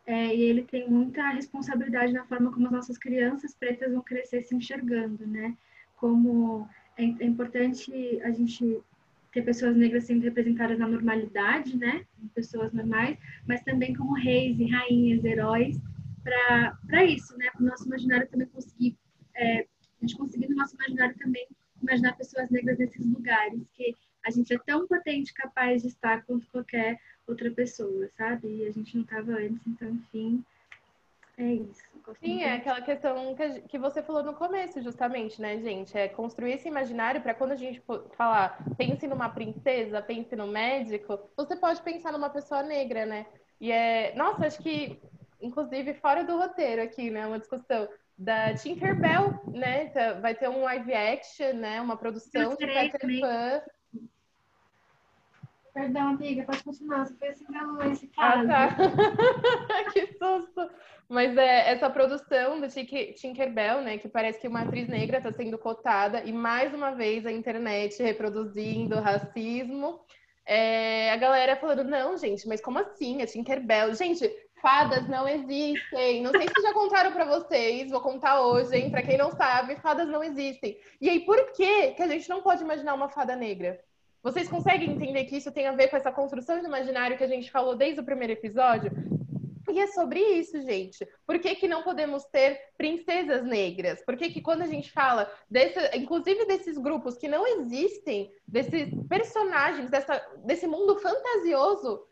É, e ele tem muita responsabilidade na forma como as nossas crianças pretas vão crescer se enxergando, né? Como é, é importante a gente ter pessoas negras sendo representadas na normalidade, né? Pessoas normais, mas também como reis e rainhas, heróis, para isso, né? Para o nosso imaginário também conseguir, é, a gente conseguir no nosso imaginário também imaginar pessoas negras nesses lugares, que a gente é tão potente, capaz de estar quanto qualquer outra pessoa, sabe? E a gente não estava antes, então, enfim, é isso. Sim, é aquela questão que, que você falou no começo, justamente, né, gente? É construir esse imaginário para quando a gente falar, pense numa princesa, pense no médico, você pode pensar numa pessoa negra, né? E é. Nossa, acho que, inclusive, fora do roteiro aqui, né? Uma discussão da Tinkerbell, né? Tá, vai ter um live action, né? Uma produção de Peter Pan. Perdão, amiga, pode continuar. Você foi assim pra esse caso. Ah, tá. que susto! Mas é essa produção do Tinkerbell, né? Que parece que uma atriz negra está sendo cotada e mais uma vez a internet reproduzindo racismo. É, a galera falando, não, gente, mas como assim? A Tinkerbell. Gente, fadas não existem. Não sei se já contaram para vocês, vou contar hoje, hein? Para quem não sabe, fadas não existem. E aí, por que que a gente não pode imaginar uma fada negra? Vocês conseguem entender que isso tem a ver com essa construção do imaginário que a gente falou desde o primeiro episódio? E é sobre isso, gente. Por que, que não podemos ter princesas negras? Por que, que quando a gente fala, desse, inclusive desses grupos que não existem, desses personagens, dessa, desse mundo fantasioso,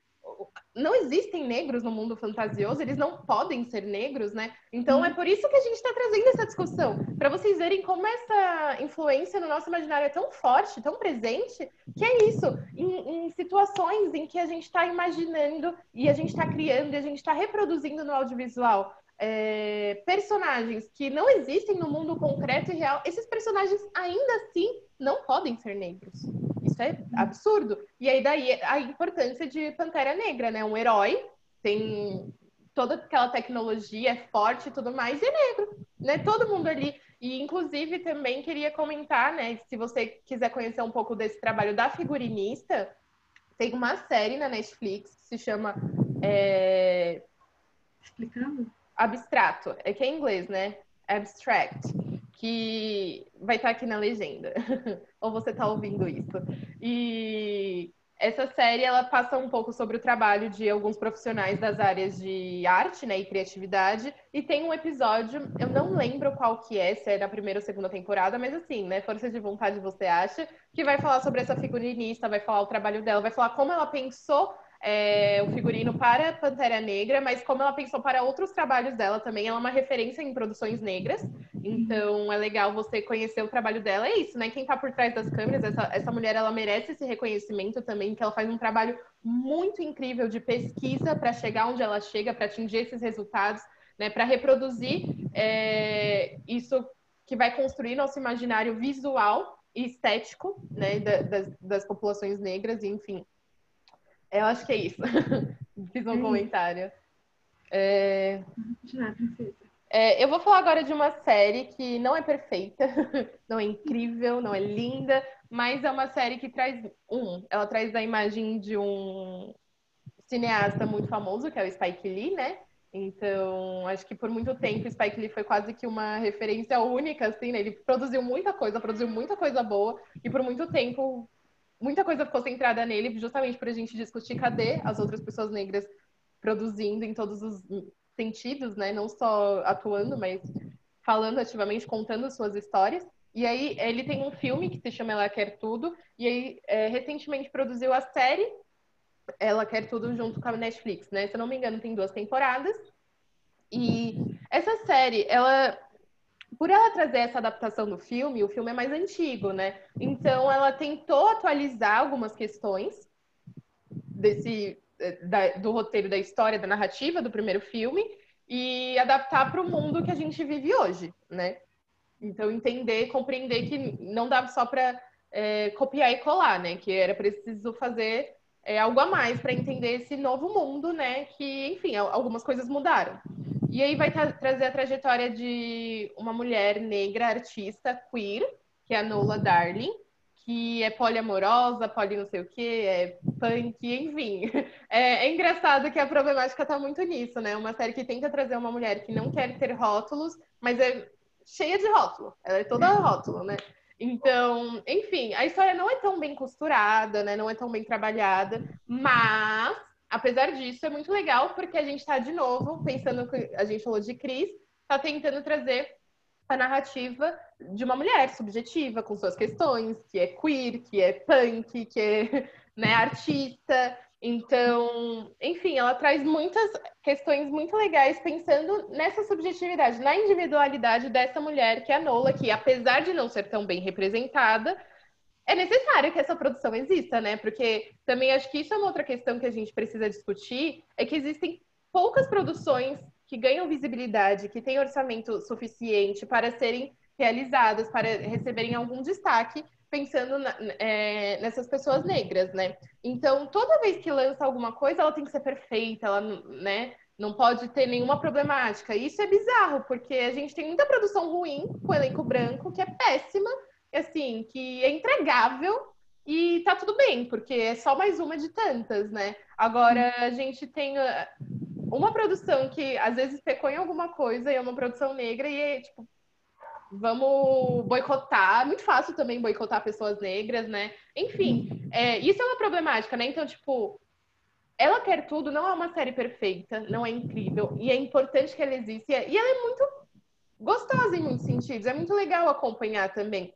não existem negros no mundo fantasioso, eles não podem ser negros, né? Então uhum. é por isso que a gente está trazendo essa discussão, para vocês verem como essa influência no nosso imaginário é tão forte, tão presente, que é isso, em, em situações em que a gente está imaginando e a gente está criando e a gente está reproduzindo no audiovisual é, personagens que não existem no mundo concreto e real, esses personagens ainda assim não podem ser negros. Isso é absurdo. E aí daí a importância de Pantera Negra, né? Um herói, tem toda aquela tecnologia, é forte e tudo mais, e é negro, né? Todo mundo ali. E inclusive também queria comentar, né? Se você quiser conhecer um pouco desse trabalho da figurinista, tem uma série na Netflix que se chama. É... Explicando? Abstrato. É que é em inglês, né? Abstract que vai estar aqui na legenda. Ou você está ouvindo isso. E essa série ela passa um pouco sobre o trabalho de alguns profissionais das áreas de arte né, e criatividade. E tem um episódio, eu não lembro qual que é, se é da primeira ou segunda temporada, mas assim, né? Força de vontade você acha, que vai falar sobre essa figurinista, vai falar o trabalho dela, vai falar como ela pensou é, o figurino para Pantera Negra, mas como ela pensou para outros trabalhos dela também, ela é uma referência em produções negras. Então é legal você conhecer o trabalho dela. É isso, né? Quem está por trás das câmeras, essa, essa mulher, ela merece esse reconhecimento também, que ela faz um trabalho muito incrível de pesquisa para chegar onde ela chega, para atingir esses resultados, né? Para reproduzir é, isso que vai construir nosso imaginário visual e estético, né? das, das populações negras, e enfim eu acho que é isso. Fiz um é comentário. É... É, eu vou falar agora de uma série que não é perfeita, não é incrível, não é linda, mas é uma série que traz um, ela traz a imagem de um cineasta muito famoso, que é o Spike Lee, né? Então, acho que por muito tempo Spike Lee foi quase que uma referência única, assim, né? Ele produziu muita coisa, produziu muita coisa boa, e por muito tempo muita coisa ficou centrada nele, justamente para a gente discutir cadê as outras pessoas negras produzindo em todos os sentidos, né? Não só atuando, mas falando ativamente, contando suas histórias. E aí ele tem um filme que se chama Ela Quer Tudo, e aí é, recentemente produziu a série Ela Quer Tudo junto com a Netflix, né? Se eu não me engano, tem duas temporadas. E essa série, ela por ela trazer essa adaptação do filme, o filme é mais antigo, né? Então ela tentou atualizar algumas questões desse eh, da, do roteiro da história, da narrativa do primeiro filme e adaptar para o mundo que a gente vive hoje, né? Então entender, compreender que não dava só para é, copiar e colar, né? Que era preciso fazer é, algo a mais para entender esse novo mundo, né? Que, enfim, algumas coisas mudaram. E aí vai tra trazer a trajetória de uma mulher negra artista queer, que é a Nola Darling, que é poliamorosa, poli não sei o que, é punk, enfim. É, é, engraçado que a problemática tá muito nisso, né? Uma série que tenta trazer uma mulher que não quer ter rótulos, mas é cheia de rótulo. Ela é toda rótulo, né? Então, enfim, a história não é tão bem costurada, né? Não é tão bem trabalhada, mas apesar disso, é muito legal porque a gente está de novo pensando que a gente falou de Cris, está tentando trazer a narrativa de uma mulher subjetiva com suas questões, que é queer, que é punk, que é né, artista. Então, enfim, ela traz muitas questões muito legais pensando nessa subjetividade, na individualidade dessa mulher que é a Nola, que apesar de não ser tão bem representada, é necessário que essa produção exista, né? Porque também acho que isso é uma outra questão que a gente precisa discutir, é que existem poucas produções que ganham visibilidade, que têm orçamento suficiente para serem realizadas, para receberem algum destaque, pensando na, é, nessas pessoas negras, né? Então, toda vez que lança alguma coisa, ela tem que ser perfeita, ela, né? Não pode ter nenhuma problemática. Isso é bizarro, porque a gente tem muita produção ruim com elenco branco, que é péssima, assim, que é entregável e tá tudo bem, porque é só mais uma de tantas, né? Agora a gente tem ah, uma produção que às vezes pecou em alguma coisa e é uma produção negra e é tipo, vamos boicotar. É muito fácil também boicotar pessoas negras, né? Enfim, é, isso é uma problemática, né? Então, tipo, ela quer tudo, não é uma série perfeita, não é incrível, e é importante que ela exista, e ela é muito gostosa em muitos sentidos, é muito legal acompanhar também.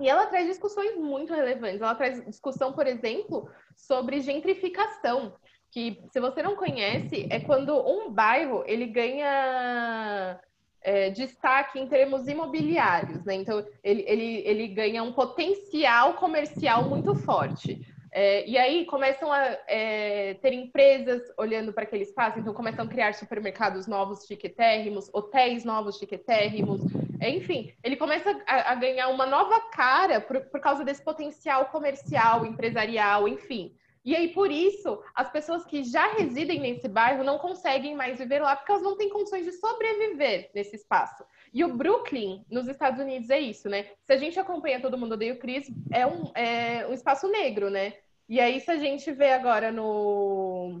E ela traz discussões muito relevantes. Ela traz discussão, por exemplo, sobre gentrificação, que se você não conhece, é quando um bairro ele ganha é, destaque em termos imobiliários, né? Então ele, ele, ele ganha um potencial comercial muito forte. É, e aí começam a é, ter empresas olhando para aquele espaço, então começam a criar supermercados novos chiquetérrimos, hotéis novos chiquetérrimos, enfim, ele começa a, a ganhar uma nova cara por, por causa desse potencial comercial, empresarial, enfim. E aí, por isso, as pessoas que já residem nesse bairro não conseguem mais viver lá porque elas não têm condições de sobreviver nesse espaço. E o Brooklyn, nos Estados Unidos, é isso, né? Se a gente acompanha Todo Mundo Odeia o Chris, é um, é um espaço negro, né? E aí, se a gente vê agora no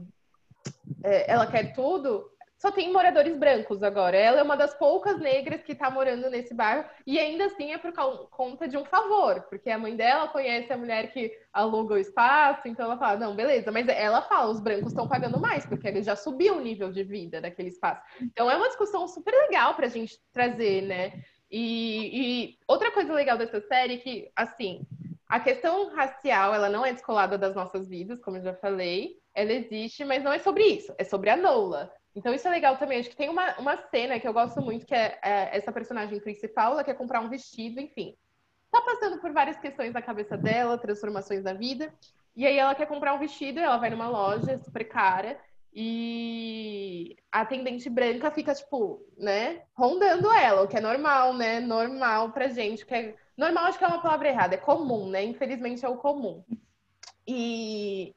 é, Ela Quer Tudo, só tem moradores brancos agora. Ela é uma das poucas negras que está morando nesse bairro e ainda assim é por conta de um favor, porque a mãe dela conhece a mulher que aluga o espaço, então ela fala: não, beleza, mas ela fala: os brancos estão pagando mais, porque ele já subiu o nível de vida daquele espaço. Então é uma discussão super legal para a gente trazer, né? E, e outra coisa legal dessa série é que, assim, a questão racial ela não é descolada das nossas vidas, como eu já falei. Ela existe, mas não é sobre isso, é sobre a Nola. Então isso é legal também. Acho que tem uma, uma cena que eu gosto muito, que é, é essa personagem principal, ela quer comprar um vestido, enfim. Tá passando por várias questões na cabeça dela, transformações da vida. E aí ela quer comprar um vestido, ela vai numa loja super cara e a atendente branca fica, tipo, né, rondando ela, o que é normal, né? Normal pra gente, que é... Normal acho que é uma palavra errada, é comum, né? Infelizmente é o comum. E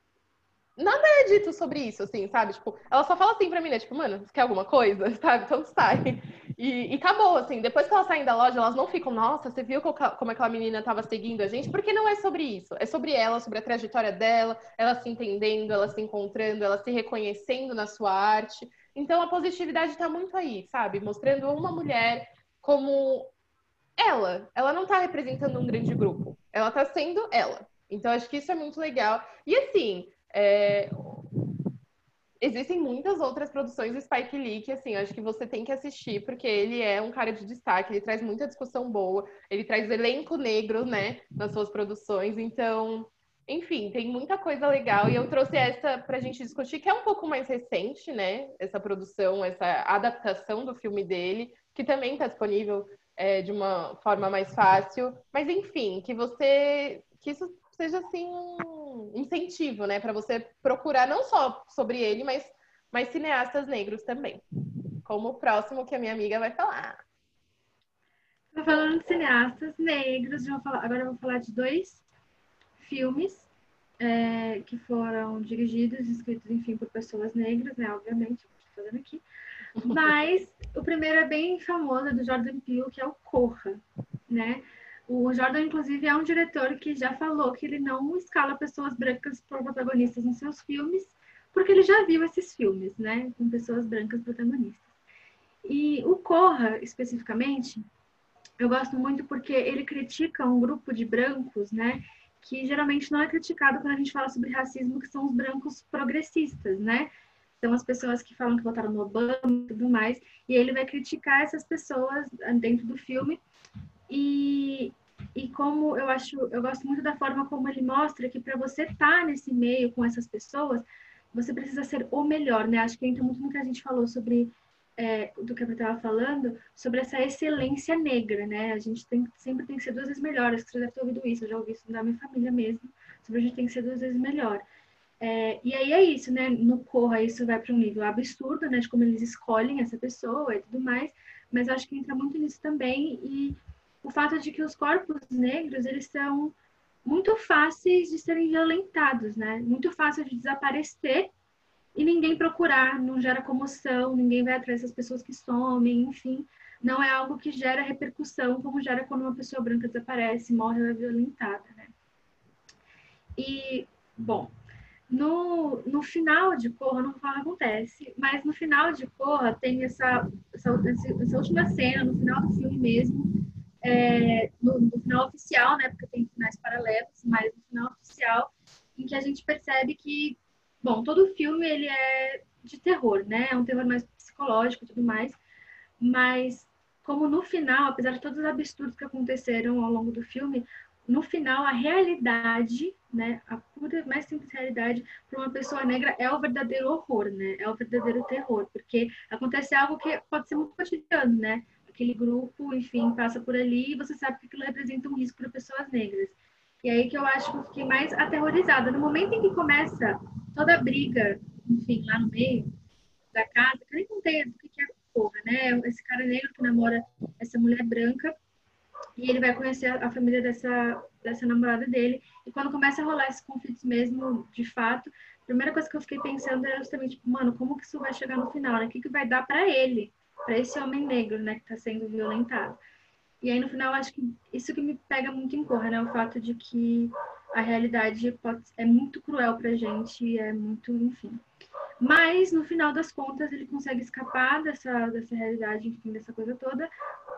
nada é dito sobre isso, assim, sabe? Tipo, ela só fala assim pra mim, né? Tipo, mano, quer alguma coisa? Sabe? Então sai. E, e, acabou, assim. Depois que elas saem da loja, elas não ficam, nossa, você viu como aquela menina estava seguindo a gente? Porque não é sobre isso. É sobre ela, sobre a trajetória dela, ela se entendendo, ela se encontrando, ela se reconhecendo na sua arte. Então a positividade está muito aí, sabe? Mostrando uma mulher como ela. Ela não está representando um grande grupo. Ela está sendo ela. Então acho que isso é muito legal. E assim, é, existem muitas outras produções do Spike Lee que, assim, acho que você tem que assistir, porque ele é um cara de destaque, ele traz muita discussão boa, ele traz elenco negro, né, nas suas produções, então, enfim, tem muita coisa legal, e eu trouxe essa pra gente discutir, que é um pouco mais recente, né, essa produção, essa adaptação do filme dele, que também está disponível é, de uma forma mais fácil, mas enfim, que você, que isso seja assim um incentivo, né, para você procurar não só sobre ele, mas mas cineastas negros também. Como o próximo que a minha amiga vai falar. Tô falando de cineastas negros, eu falar, agora eu vou falar de dois filmes é, que foram dirigidos escritos, enfim, por pessoas negras, né? Obviamente, estou fazendo aqui. Mas o primeiro é bem famoso, é do Jordan Peele, que é o Corra, né? O Jordan, inclusive, é um diretor que já falou que ele não escala pessoas brancas para protagonistas nos seus filmes, porque ele já viu esses filmes, né, com pessoas brancas protagonistas. E o Corra, especificamente, eu gosto muito porque ele critica um grupo de brancos, né, que geralmente não é criticado quando a gente fala sobre racismo, que são os brancos progressistas, né? São as pessoas que falam que votaram no Obama e tudo mais. E ele vai criticar essas pessoas dentro do filme e, e como eu acho, eu gosto muito da forma como ele mostra que para você estar tá nesse meio com essas pessoas, você precisa ser o melhor, né? Acho que entra muito no que a gente falou sobre é, do que eu estava falando, sobre essa excelência negra, né? A gente tem, sempre tem que ser duas vezes melhor. Acho que você deve ter ouvido isso, eu já ouvi isso da minha família mesmo, sobre a gente tem que ser duas vezes melhor. É, e aí é isso, né? No Corra, isso vai para um nível absurdo, né? De como eles escolhem essa pessoa e tudo mais. Mas acho que entra muito nisso também. E o fato de que os corpos negros, eles são muito fáceis de serem violentados, né? Muito fácil de desaparecer e ninguém procurar, não gera comoção, ninguém vai atrás das pessoas que somem, enfim. Não é algo que gera repercussão, como gera quando uma pessoa branca desaparece, morre ou é violentada, né? E, bom, no, no final de Corra, não falo acontece, mas no final de Corra tem essa, essa, essa última cena, no final do filme mesmo, é, no, no, final oficial, né, porque tem finais paralelos, mas no final oficial, em que a gente percebe que, bom, todo filme ele é de terror, né, é um terror mais psicológico e tudo mais, mas como no final, apesar de todos os absurdos que aconteceram ao longo do filme, no final a realidade, né, a pura, mais simples realidade para uma pessoa negra é o verdadeiro horror, né, é o verdadeiro terror, porque acontece algo que pode ser muito cotidiano, né, aquele grupo, enfim, passa por ali e você sabe que aquilo representa um risco para pessoas negras. E aí que eu acho que eu fiquei mais aterrorizada. No momento em que começa toda a briga, enfim, lá no meio da casa, que eu nem contei do que é porra, né? Esse cara negro que namora essa mulher branca e ele vai conhecer a família dessa, dessa namorada dele. E quando começa a rolar esses conflitos mesmo, de fato, a primeira coisa que eu fiquei pensando era justamente, tipo, mano, como que isso vai chegar no final, né? O que, que vai dar para ele? Para esse homem negro, né, que está sendo violentado. E aí no final acho que isso que me pega muito em cor, né, o fato de que a realidade pode, é muito cruel para gente, é muito, enfim. Mas no final das contas ele consegue escapar dessa dessa realidade, enfim, dessa coisa toda,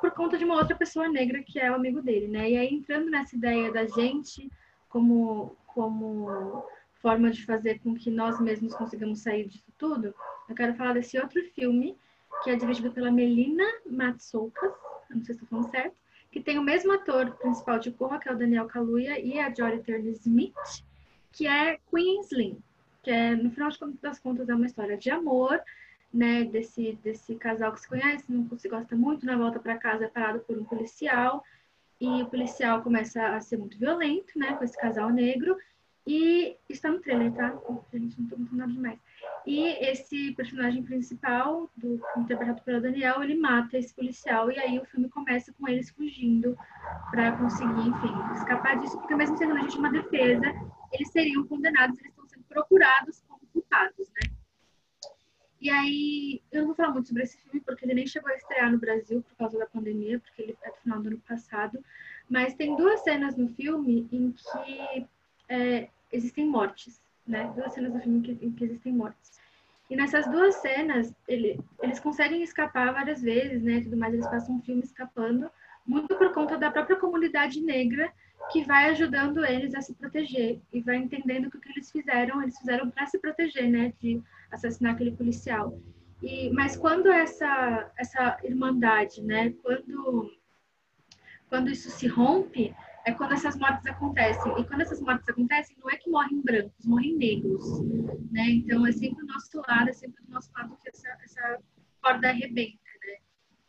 por conta de uma outra pessoa negra que é o amigo dele, né? E aí entrando nessa ideia da gente como como forma de fazer com que nós mesmos consigamos sair disso tudo, eu quero falar desse outro filme que é dirigido pela Melina Matsoukas, não sei se estou falando certo, que tem o mesmo ator principal de Corra, que é o Daniel Kaluuya, e a Jodie Turner-Smith, que é Queen Slim, que é, no final das contas, é uma história de amor, né, desse, desse casal que se conhece, não se gosta muito, na volta para casa é parado por um policial, e o policial começa a ser muito violento, né, com esse casal negro, e está no trailer, tá? Gente, não estou contando nada demais. E esse personagem principal, do, interpretado pelo Daniel, ele mata esse policial e aí o filme começa com eles fugindo para conseguir, enfim, escapar disso, porque mesmo sendo legítima defesa, eles seriam condenados, eles estão sendo procurados como culpados, né? E aí, eu não vou falar muito sobre esse filme, porque ele nem chegou a estrear no Brasil por causa da pandemia, porque ele é do final do ano passado. Mas tem duas cenas no filme em que é, existem mortes, né? Duas cenas do filme que, em que existem mortes. E nessas duas cenas, ele, eles conseguem escapar várias vezes, né? Tudo mais, eles passam um filme escapando, muito por conta da própria comunidade negra que vai ajudando eles a se proteger e vai entendendo que o que eles fizeram, eles fizeram para se proteger, né? De assassinar aquele policial. E, mas quando essa essa irmandade, né? Quando quando isso se rompe, é quando essas mortes acontecem. E quando essas mortes acontecem, não é que morrem brancos, morrem negros, né? Então é sempre do nosso lado, é sempre do nosso lado que essa, essa corda arrebenta, né?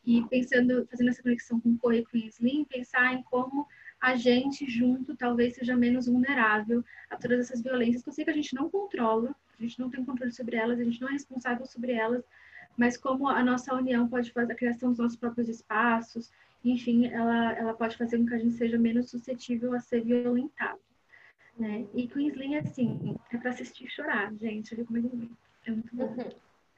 E pensando, fazendo essa conexão com Poe e com Slim, pensar em como a gente junto talvez seja menos vulnerável a todas essas violências que eu sei que a gente não controla, a gente não tem controle sobre elas, a gente não é responsável sobre elas, mas como a nossa união pode fazer a criação dos nossos próprios espaços, enfim, ela, ela pode fazer com que a gente seja menos suscetível a ser violentado. Né? E Queensland, assim, é para assistir chorar, gente. Olha como ele é muito bom. Uhum.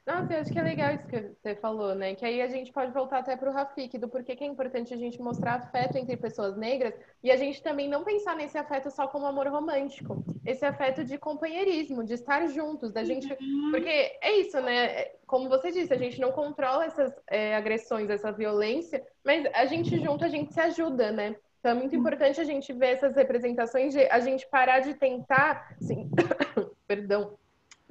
Nossa, eu acho que é legal isso que você falou, né? Que aí a gente pode voltar até para o Rafik, do porquê que é importante a gente mostrar afeto entre pessoas negras e a gente também não pensar nesse afeto só como amor romântico. Esse afeto de companheirismo, de estar juntos, da gente. Uhum. Porque é isso, né? Como você disse, a gente não controla essas é, agressões, essa violência, mas a gente junto, a gente se ajuda, né? Então é muito importante a gente ver essas representações de a gente parar de tentar, assim, perdão,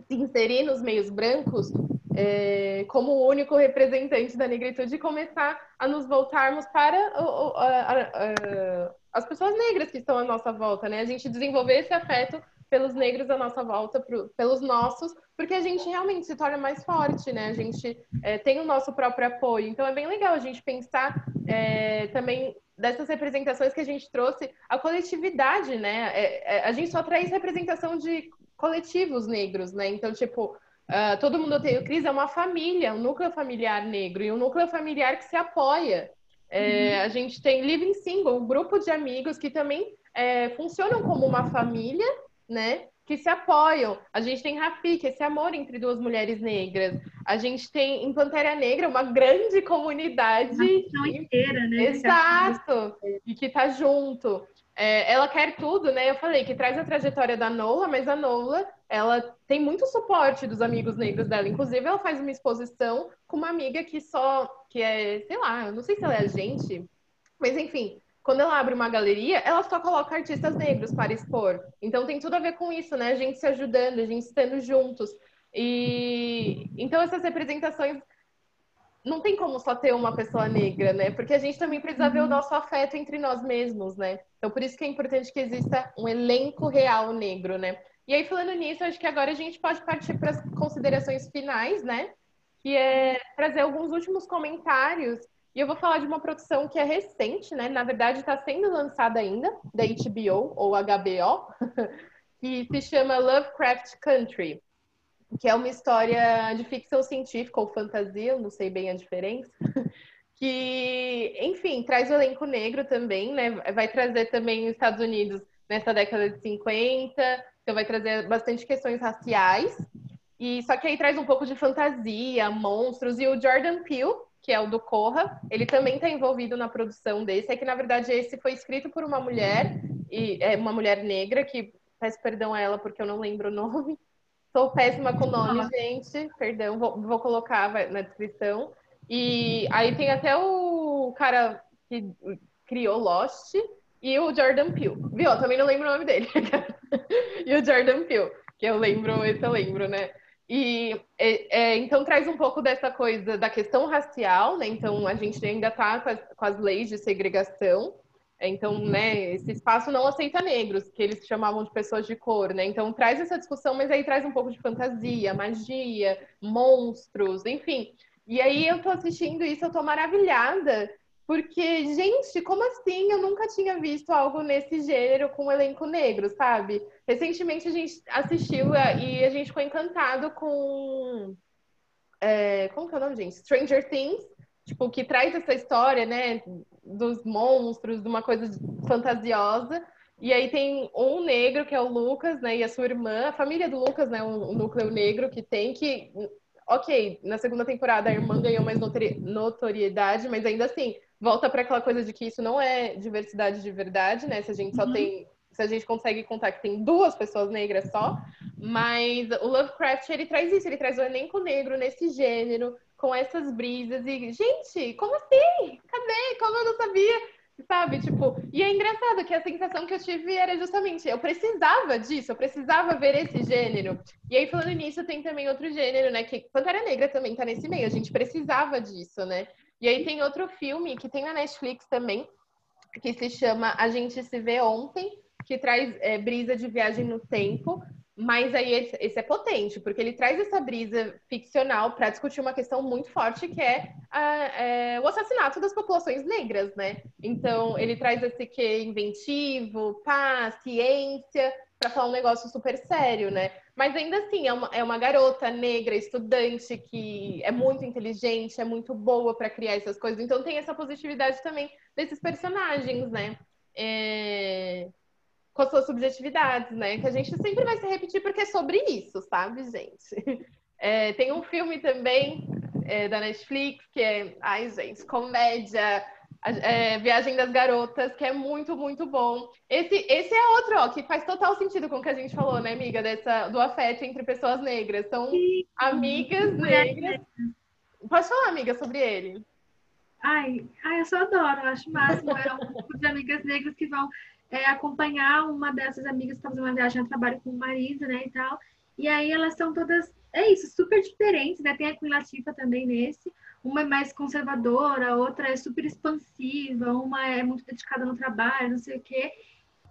se inserir nos meios brancos é, como o único representante da negritude e começar a nos voltarmos para o, a, a, a, as pessoas negras que estão à nossa volta, né? A gente desenvolver esse afeto pelos negros à nossa volta, pro, pelos nossos, porque a gente realmente se torna mais forte, né? A gente é, tem o nosso próprio apoio. Então é bem legal a gente pensar é, também dessas representações que a gente trouxe, a coletividade, né? É, é a gente só traz representação de coletivos negros, né? Então, tipo, Uh, todo mundo tem o Cris é uma família, um núcleo familiar negro e um núcleo familiar que se apoia. É, uhum. A gente tem Living Single, um grupo de amigos que também é, funcionam como uma família, né? Que se apoiam. A gente tem Rafik, esse amor entre duas mulheres negras. A gente tem em Pantera Negra uma grande comunidade. Uma inteira, né? Exato. E que tá junto. É, ela quer tudo, né? Eu falei que traz a trajetória da Nola, mas a Nola, ela tem muito suporte dos amigos negros dela. Inclusive, ela faz uma exposição com uma amiga que só, que é, sei lá, eu não sei se ela é agente, mas enfim, quando ela abre uma galeria, ela só coloca artistas negros para expor. Então tem tudo a ver com isso, né? A gente se ajudando, a gente estando juntos. E então essas representações não tem como só ter uma pessoa negra, né? Porque a gente também precisa ver o uhum. nosso afeto entre nós mesmos, né? Então, por isso que é importante que exista um elenco real negro, né? E aí, falando nisso, acho que agora a gente pode partir para as considerações finais, né? Que é trazer alguns últimos comentários. E eu vou falar de uma produção que é recente, né? Na verdade, está sendo lançada ainda, da HBO ou HBO, que se chama Lovecraft Country que é uma história de ficção científica ou fantasia, não sei bem a diferença, que, enfim, traz o elenco negro também, né? Vai trazer também os Estados Unidos nessa década de 50, então vai trazer bastante questões raciais. E só que aí traz um pouco de fantasia, monstros e o Jordan Peele, que é o do Corra, ele também está envolvido na produção desse. É que na verdade esse foi escrito por uma mulher e é uma mulher negra que peço perdão a ela porque eu não lembro o nome. Sou péssima com nome, gente. Perdão, vou, vou colocar na descrição. E aí tem até o cara que criou Lost e o Jordan Peele. Viu? Eu também não lembro o nome dele. e o Jordan Peele, que eu lembro, esse eu lembro, né? E é, é, então traz um pouco dessa coisa da questão racial, né? Então a gente ainda está com, com, as leis de segregação. Então, né, esse espaço não aceita negros, que eles chamavam de pessoas de cor, né? Então traz essa discussão, mas aí traz um pouco de fantasia, magia, monstros, enfim. E aí eu tô assistindo isso, eu tô maravilhada, porque, gente, como assim? Eu nunca tinha visto algo nesse gênero com um elenco negro, sabe? Recentemente a gente assistiu e a gente ficou encantado com. É, como que é o nome, gente? Stranger Things, tipo, que traz essa história, né? dos monstros, de uma coisa fantasiosa. E aí tem um negro, que é o Lucas, né? E a sua irmã, a família do Lucas, né? Um núcleo negro que tem, que ok, na segunda temporada a irmã ganhou mais notoriedade, mas ainda assim, volta para aquela coisa de que isso não é diversidade de verdade, né? Se a gente só uhum. tem se a gente consegue contar que tem duas pessoas negras só, mas o Lovecraft ele traz isso, ele traz o elenco negro nesse gênero, com essas brisas e gente, como assim? Cadê? Como eu não sabia? Sabe, tipo, e é engraçado que a sensação que eu tive era justamente, eu precisava disso, eu precisava ver esse gênero. E aí, falando nisso, tem também outro gênero, né, que Pantera Negra também tá nesse meio, a gente precisava disso, né? E aí tem outro filme que tem na Netflix também, que se chama A Gente Se Vê Ontem, que traz é, brisa de viagem no tempo, mas aí esse, esse, é potente, porque ele traz essa brisa ficcional para discutir uma questão muito forte que é, a, é, o assassinato das populações negras, né? Então ele traz esse que inventivo, paz, ciência, para falar um negócio super sério, né? Mas ainda assim é uma, é uma garota negra, estudante, que é muito inteligente, é muito boa para criar essas coisas. Então tem essa positividade também desses personagens, né? É com as suas subjetividades, né? Que a gente sempre vai se repetir porque é sobre isso, sabe, gente? É, tem um filme também é, da Netflix que é, ai, gente, comédia, é, Viagem das Garotas, que é muito, muito bom. Esse, esse é outro, ó, que faz total sentido com o que a gente falou, né, amiga? Dessa, do afeto entre pessoas negras. São Sim. amigas negras. Pode falar, amiga, sobre ele. Ai, ai, eu só adoro, eu acho máximo. É um grupo de amigas negras que vão é, acompanhar uma dessas amigas que está fazendo uma viagem a trabalho com o marido, né, e tal. E aí elas são todas, é isso, super diferentes, né? Tem a Queen Latifah também nesse. Uma é mais conservadora, outra é super expansiva, uma é muito dedicada no trabalho, não sei o quê.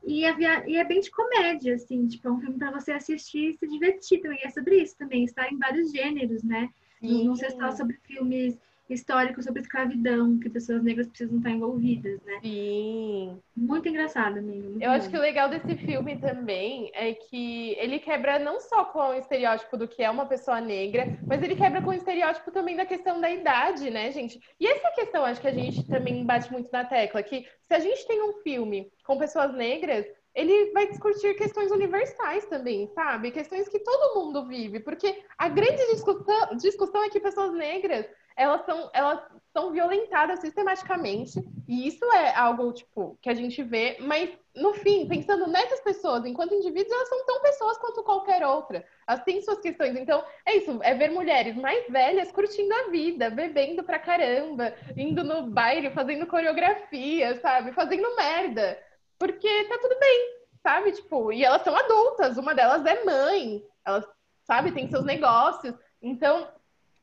E é, via... e é bem de comédia, assim, tipo, é um filme para você assistir e se divertir também. É sobre isso também, está em vários gêneros, né? Sim. Não sei só sobre filmes histórico sobre escravidão, que pessoas negras precisam estar envolvidas, né? Sim. Muito engraçado. Muito Eu bom. acho que o legal desse filme também é que ele quebra não só com o estereótipo do que é uma pessoa negra, mas ele quebra com o estereótipo também da questão da idade, né, gente? E essa questão, acho que a gente também bate muito na tecla, que se a gente tem um filme com pessoas negras, ele vai discutir questões universais também, sabe? Questões que todo mundo vive, porque a grande discussão, discussão é que pessoas negras elas são, elas são violentadas sistematicamente, e isso é algo, tipo, que a gente vê, mas, no fim, pensando nessas pessoas, enquanto indivíduos, elas são tão pessoas quanto qualquer outra. Elas têm suas questões. Então, é isso, é ver mulheres mais velhas curtindo a vida, bebendo pra caramba, indo no baile, fazendo coreografia, sabe? Fazendo merda. Porque tá tudo bem, sabe? Tipo, e elas são adultas, uma delas é mãe, elas, sabe, tem seus negócios. Então,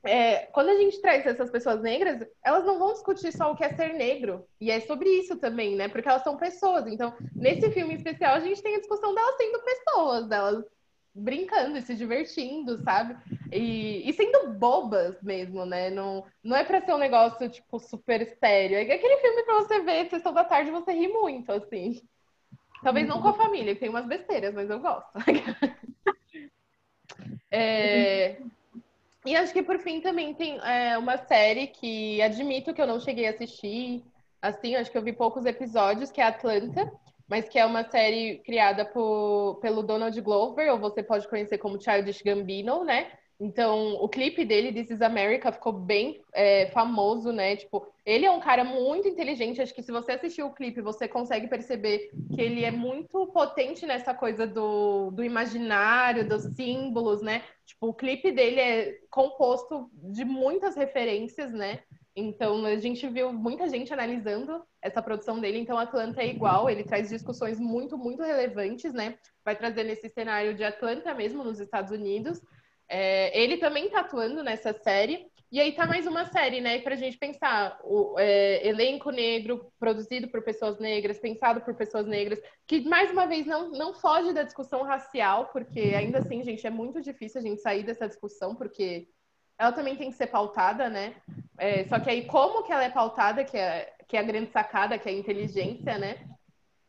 é, quando a gente traz essas pessoas negras, elas não vão discutir só o que é ser negro. E é sobre isso também, né? Porque elas são pessoas. Então, nesse filme especial, a gente tem a discussão delas sendo pessoas, delas brincando e se divertindo, sabe? E, e sendo bobas mesmo, né? Não, não é pra ser um negócio, tipo, super sério. É aquele filme pra você ver, sessão da tarde, você ri muito, assim. Talvez não com a família, que tem umas besteiras, mas eu gosto. é... E acho que por fim também tem é, uma série que admito que eu não cheguei a assistir. Assim, acho que eu vi poucos episódios, que é Atlanta, mas que é uma série criada por, pelo Donald Glover, ou você pode conhecer como Childish Gambino, né? Então, o clipe dele, This is America, ficou bem é, famoso, né? Tipo, ele é um cara muito inteligente. Acho que se você assistir o clipe, você consegue perceber que ele é muito potente nessa coisa do, do imaginário, dos símbolos, né? Tipo, o clipe dele é composto de muitas referências, né? Então, a gente viu muita gente analisando essa produção dele. Então, Atlanta é igual, ele traz discussões muito, muito relevantes, né? Vai trazer nesse cenário de Atlanta mesmo, nos Estados Unidos. É, ele também tá atuando nessa série. E aí tá mais uma série, né, pra gente pensar. O é, elenco negro, produzido por pessoas negras, pensado por pessoas negras, que mais uma vez não, não foge da discussão racial, porque ainda assim, gente, é muito difícil a gente sair dessa discussão, porque ela também tem que ser pautada, né? É, só que aí, como que ela é pautada, que é, que é a grande sacada, que é a inteligência, né?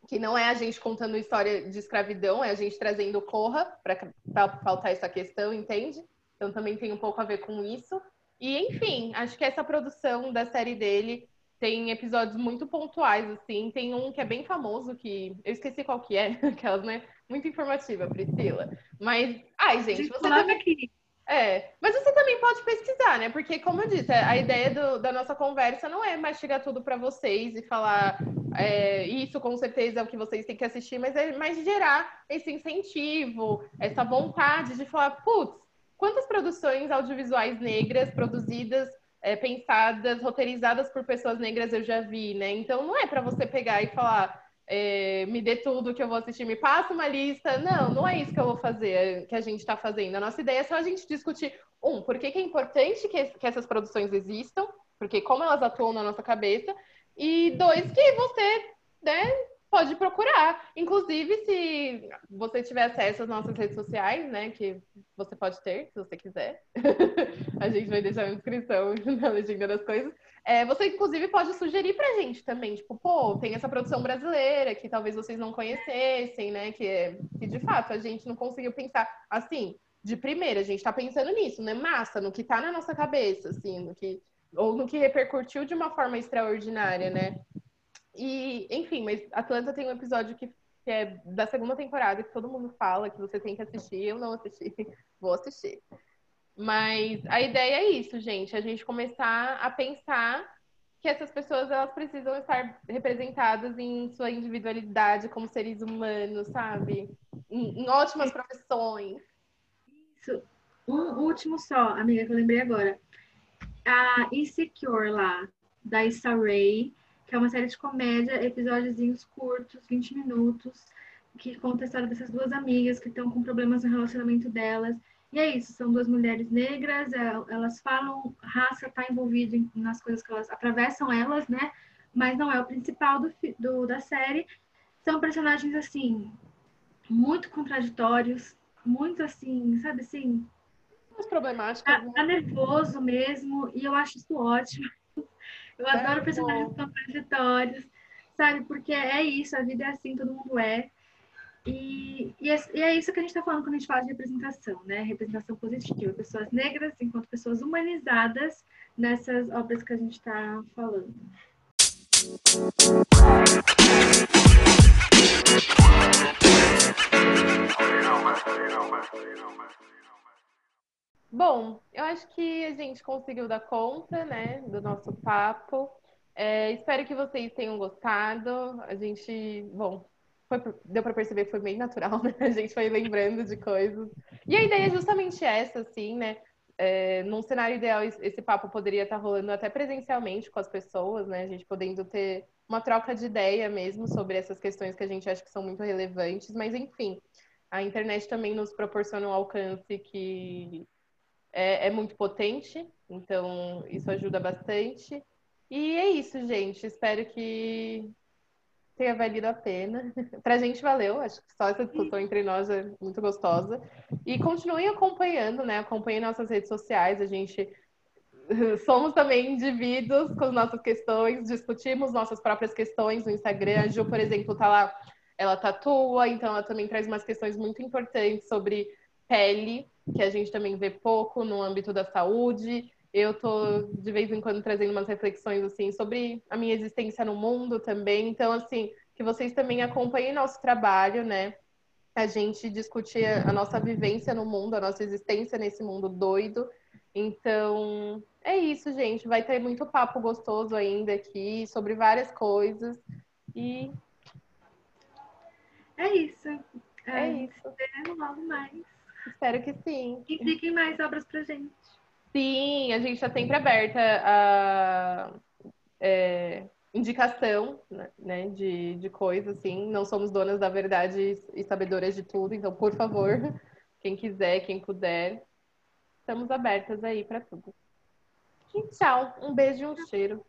Que não é a gente contando história de escravidão, é a gente trazendo Corra para faltar essa questão, entende? Então também tem um pouco a ver com isso. E enfim, acho que essa produção da série dele tem episódios muito pontuais, assim. Tem um que é bem famoso, que eu esqueci qual que é, aquelas, né? Muito informativa, Priscila. Mas, ai, gente, você coloca aqui. É, mas você também pode pesquisar, né? Porque, como eu disse, a ideia do, da nossa conversa não é mastigar tudo para vocês e falar é, isso com certeza é o que vocês têm que assistir, mas é mais gerar esse incentivo, essa vontade de falar, putz, quantas produções audiovisuais negras produzidas, é, pensadas, roteirizadas por pessoas negras eu já vi, né? Então não é para você pegar e falar é, me dê tudo que eu vou assistir, me passa uma lista. Não, não é isso que eu vou fazer, que a gente está fazendo. A nossa ideia é só a gente discutir, um, por que, que é importante que, que essas produções existam, porque como elas atuam na nossa cabeça, e dois, que você né, pode procurar. Inclusive, se você tiver acesso às nossas redes sociais, né? Que você pode ter, se você quiser. a gente vai deixar a inscrição na legenda das coisas. É, você, inclusive, pode sugerir pra gente também, tipo, pô, tem essa produção brasileira que talvez vocês não conhecessem, né? Que, que de fato a gente não conseguiu pensar assim, de primeira, a gente tá pensando nisso, né? Massa, no que tá na nossa cabeça, assim, no que. Ou no que repercutiu de uma forma extraordinária, né? E, enfim, mas Atlanta tem um episódio que, que é da segunda temporada que todo mundo fala que você tem que assistir. Eu não assisti, vou assistir. Mas a ideia é isso, gente, a gente começar a pensar que essas pessoas elas precisam estar representadas em sua individualidade como seres humanos, sabe? Em, em ótimas profissões. Isso. Um último só, amiga, que eu lembrei agora. A Insecure lá, da Issa Rae, que é uma série de comédia, episódios curtos, 20 minutos, que conta a história dessas duas amigas que estão com problemas no relacionamento delas e é isso, são duas mulheres negras, é, elas falam, raça está envolvida nas coisas que elas atravessam elas, né? Mas não é o principal do, do, da série. São personagens, assim, muito contraditórios, muito assim, sabe assim. Muito problemáticos. Tá, né? tá nervoso mesmo, e eu acho isso ótimo. Eu é adoro personagens contraditórios, sabe? Porque é isso, a vida é assim, todo mundo é. E, e, é, e, é, isso que a gente está falando quando a gente fala de representação, né? Representação positiva, pessoas negras enquanto pessoas humanizadas nessas obras que a gente está falando. Bom, eu acho que a gente conseguiu dar conta, né, do nosso papo. É, espero que vocês tenham gostado. A gente, bom, foi, deu para perceber que foi bem natural, né? A gente foi lembrando de coisas. E a ideia é justamente essa, assim, né? É, num cenário ideal, esse papo poderia estar rolando até presencialmente com as pessoas, né? A gente podendo ter uma troca de ideia mesmo sobre essas questões que a gente acha que são muito relevantes, mas enfim, a internet também nos proporciona um alcance que é, é muito potente, então isso ajuda bastante. E é isso, gente. Espero que tenha valido a pena. Pra gente valeu, acho que só essa discussão entre nós é muito gostosa. E continuem acompanhando, né? Acompanhem nossas redes sociais, a gente somos também indivíduos com nossas questões, discutimos nossas próprias questões no Instagram. A Ju, por exemplo, tá lá, ela tatua, então ela também traz umas questões muito importantes sobre pele, que a gente também vê pouco no âmbito da saúde. Eu tô de vez em quando trazendo umas reflexões assim sobre a minha existência no mundo também. Então, assim, que vocês também acompanhem nosso trabalho, né? A gente discutir a nossa vivência no mundo, a nossa existência nesse mundo doido. Então, é isso, gente. Vai ter muito papo gostoso ainda aqui sobre várias coisas. E é isso. É, é isso. Logo mais. Espero que sim. Indiquem mais obras pra gente. Sim, a gente está sempre aberta a é, indicação né, de, de coisas, assim. Não somos donas da verdade e sabedoras de tudo, então, por favor, quem quiser, quem puder, estamos abertas aí para tudo. E tchau, um beijo e um cheiro.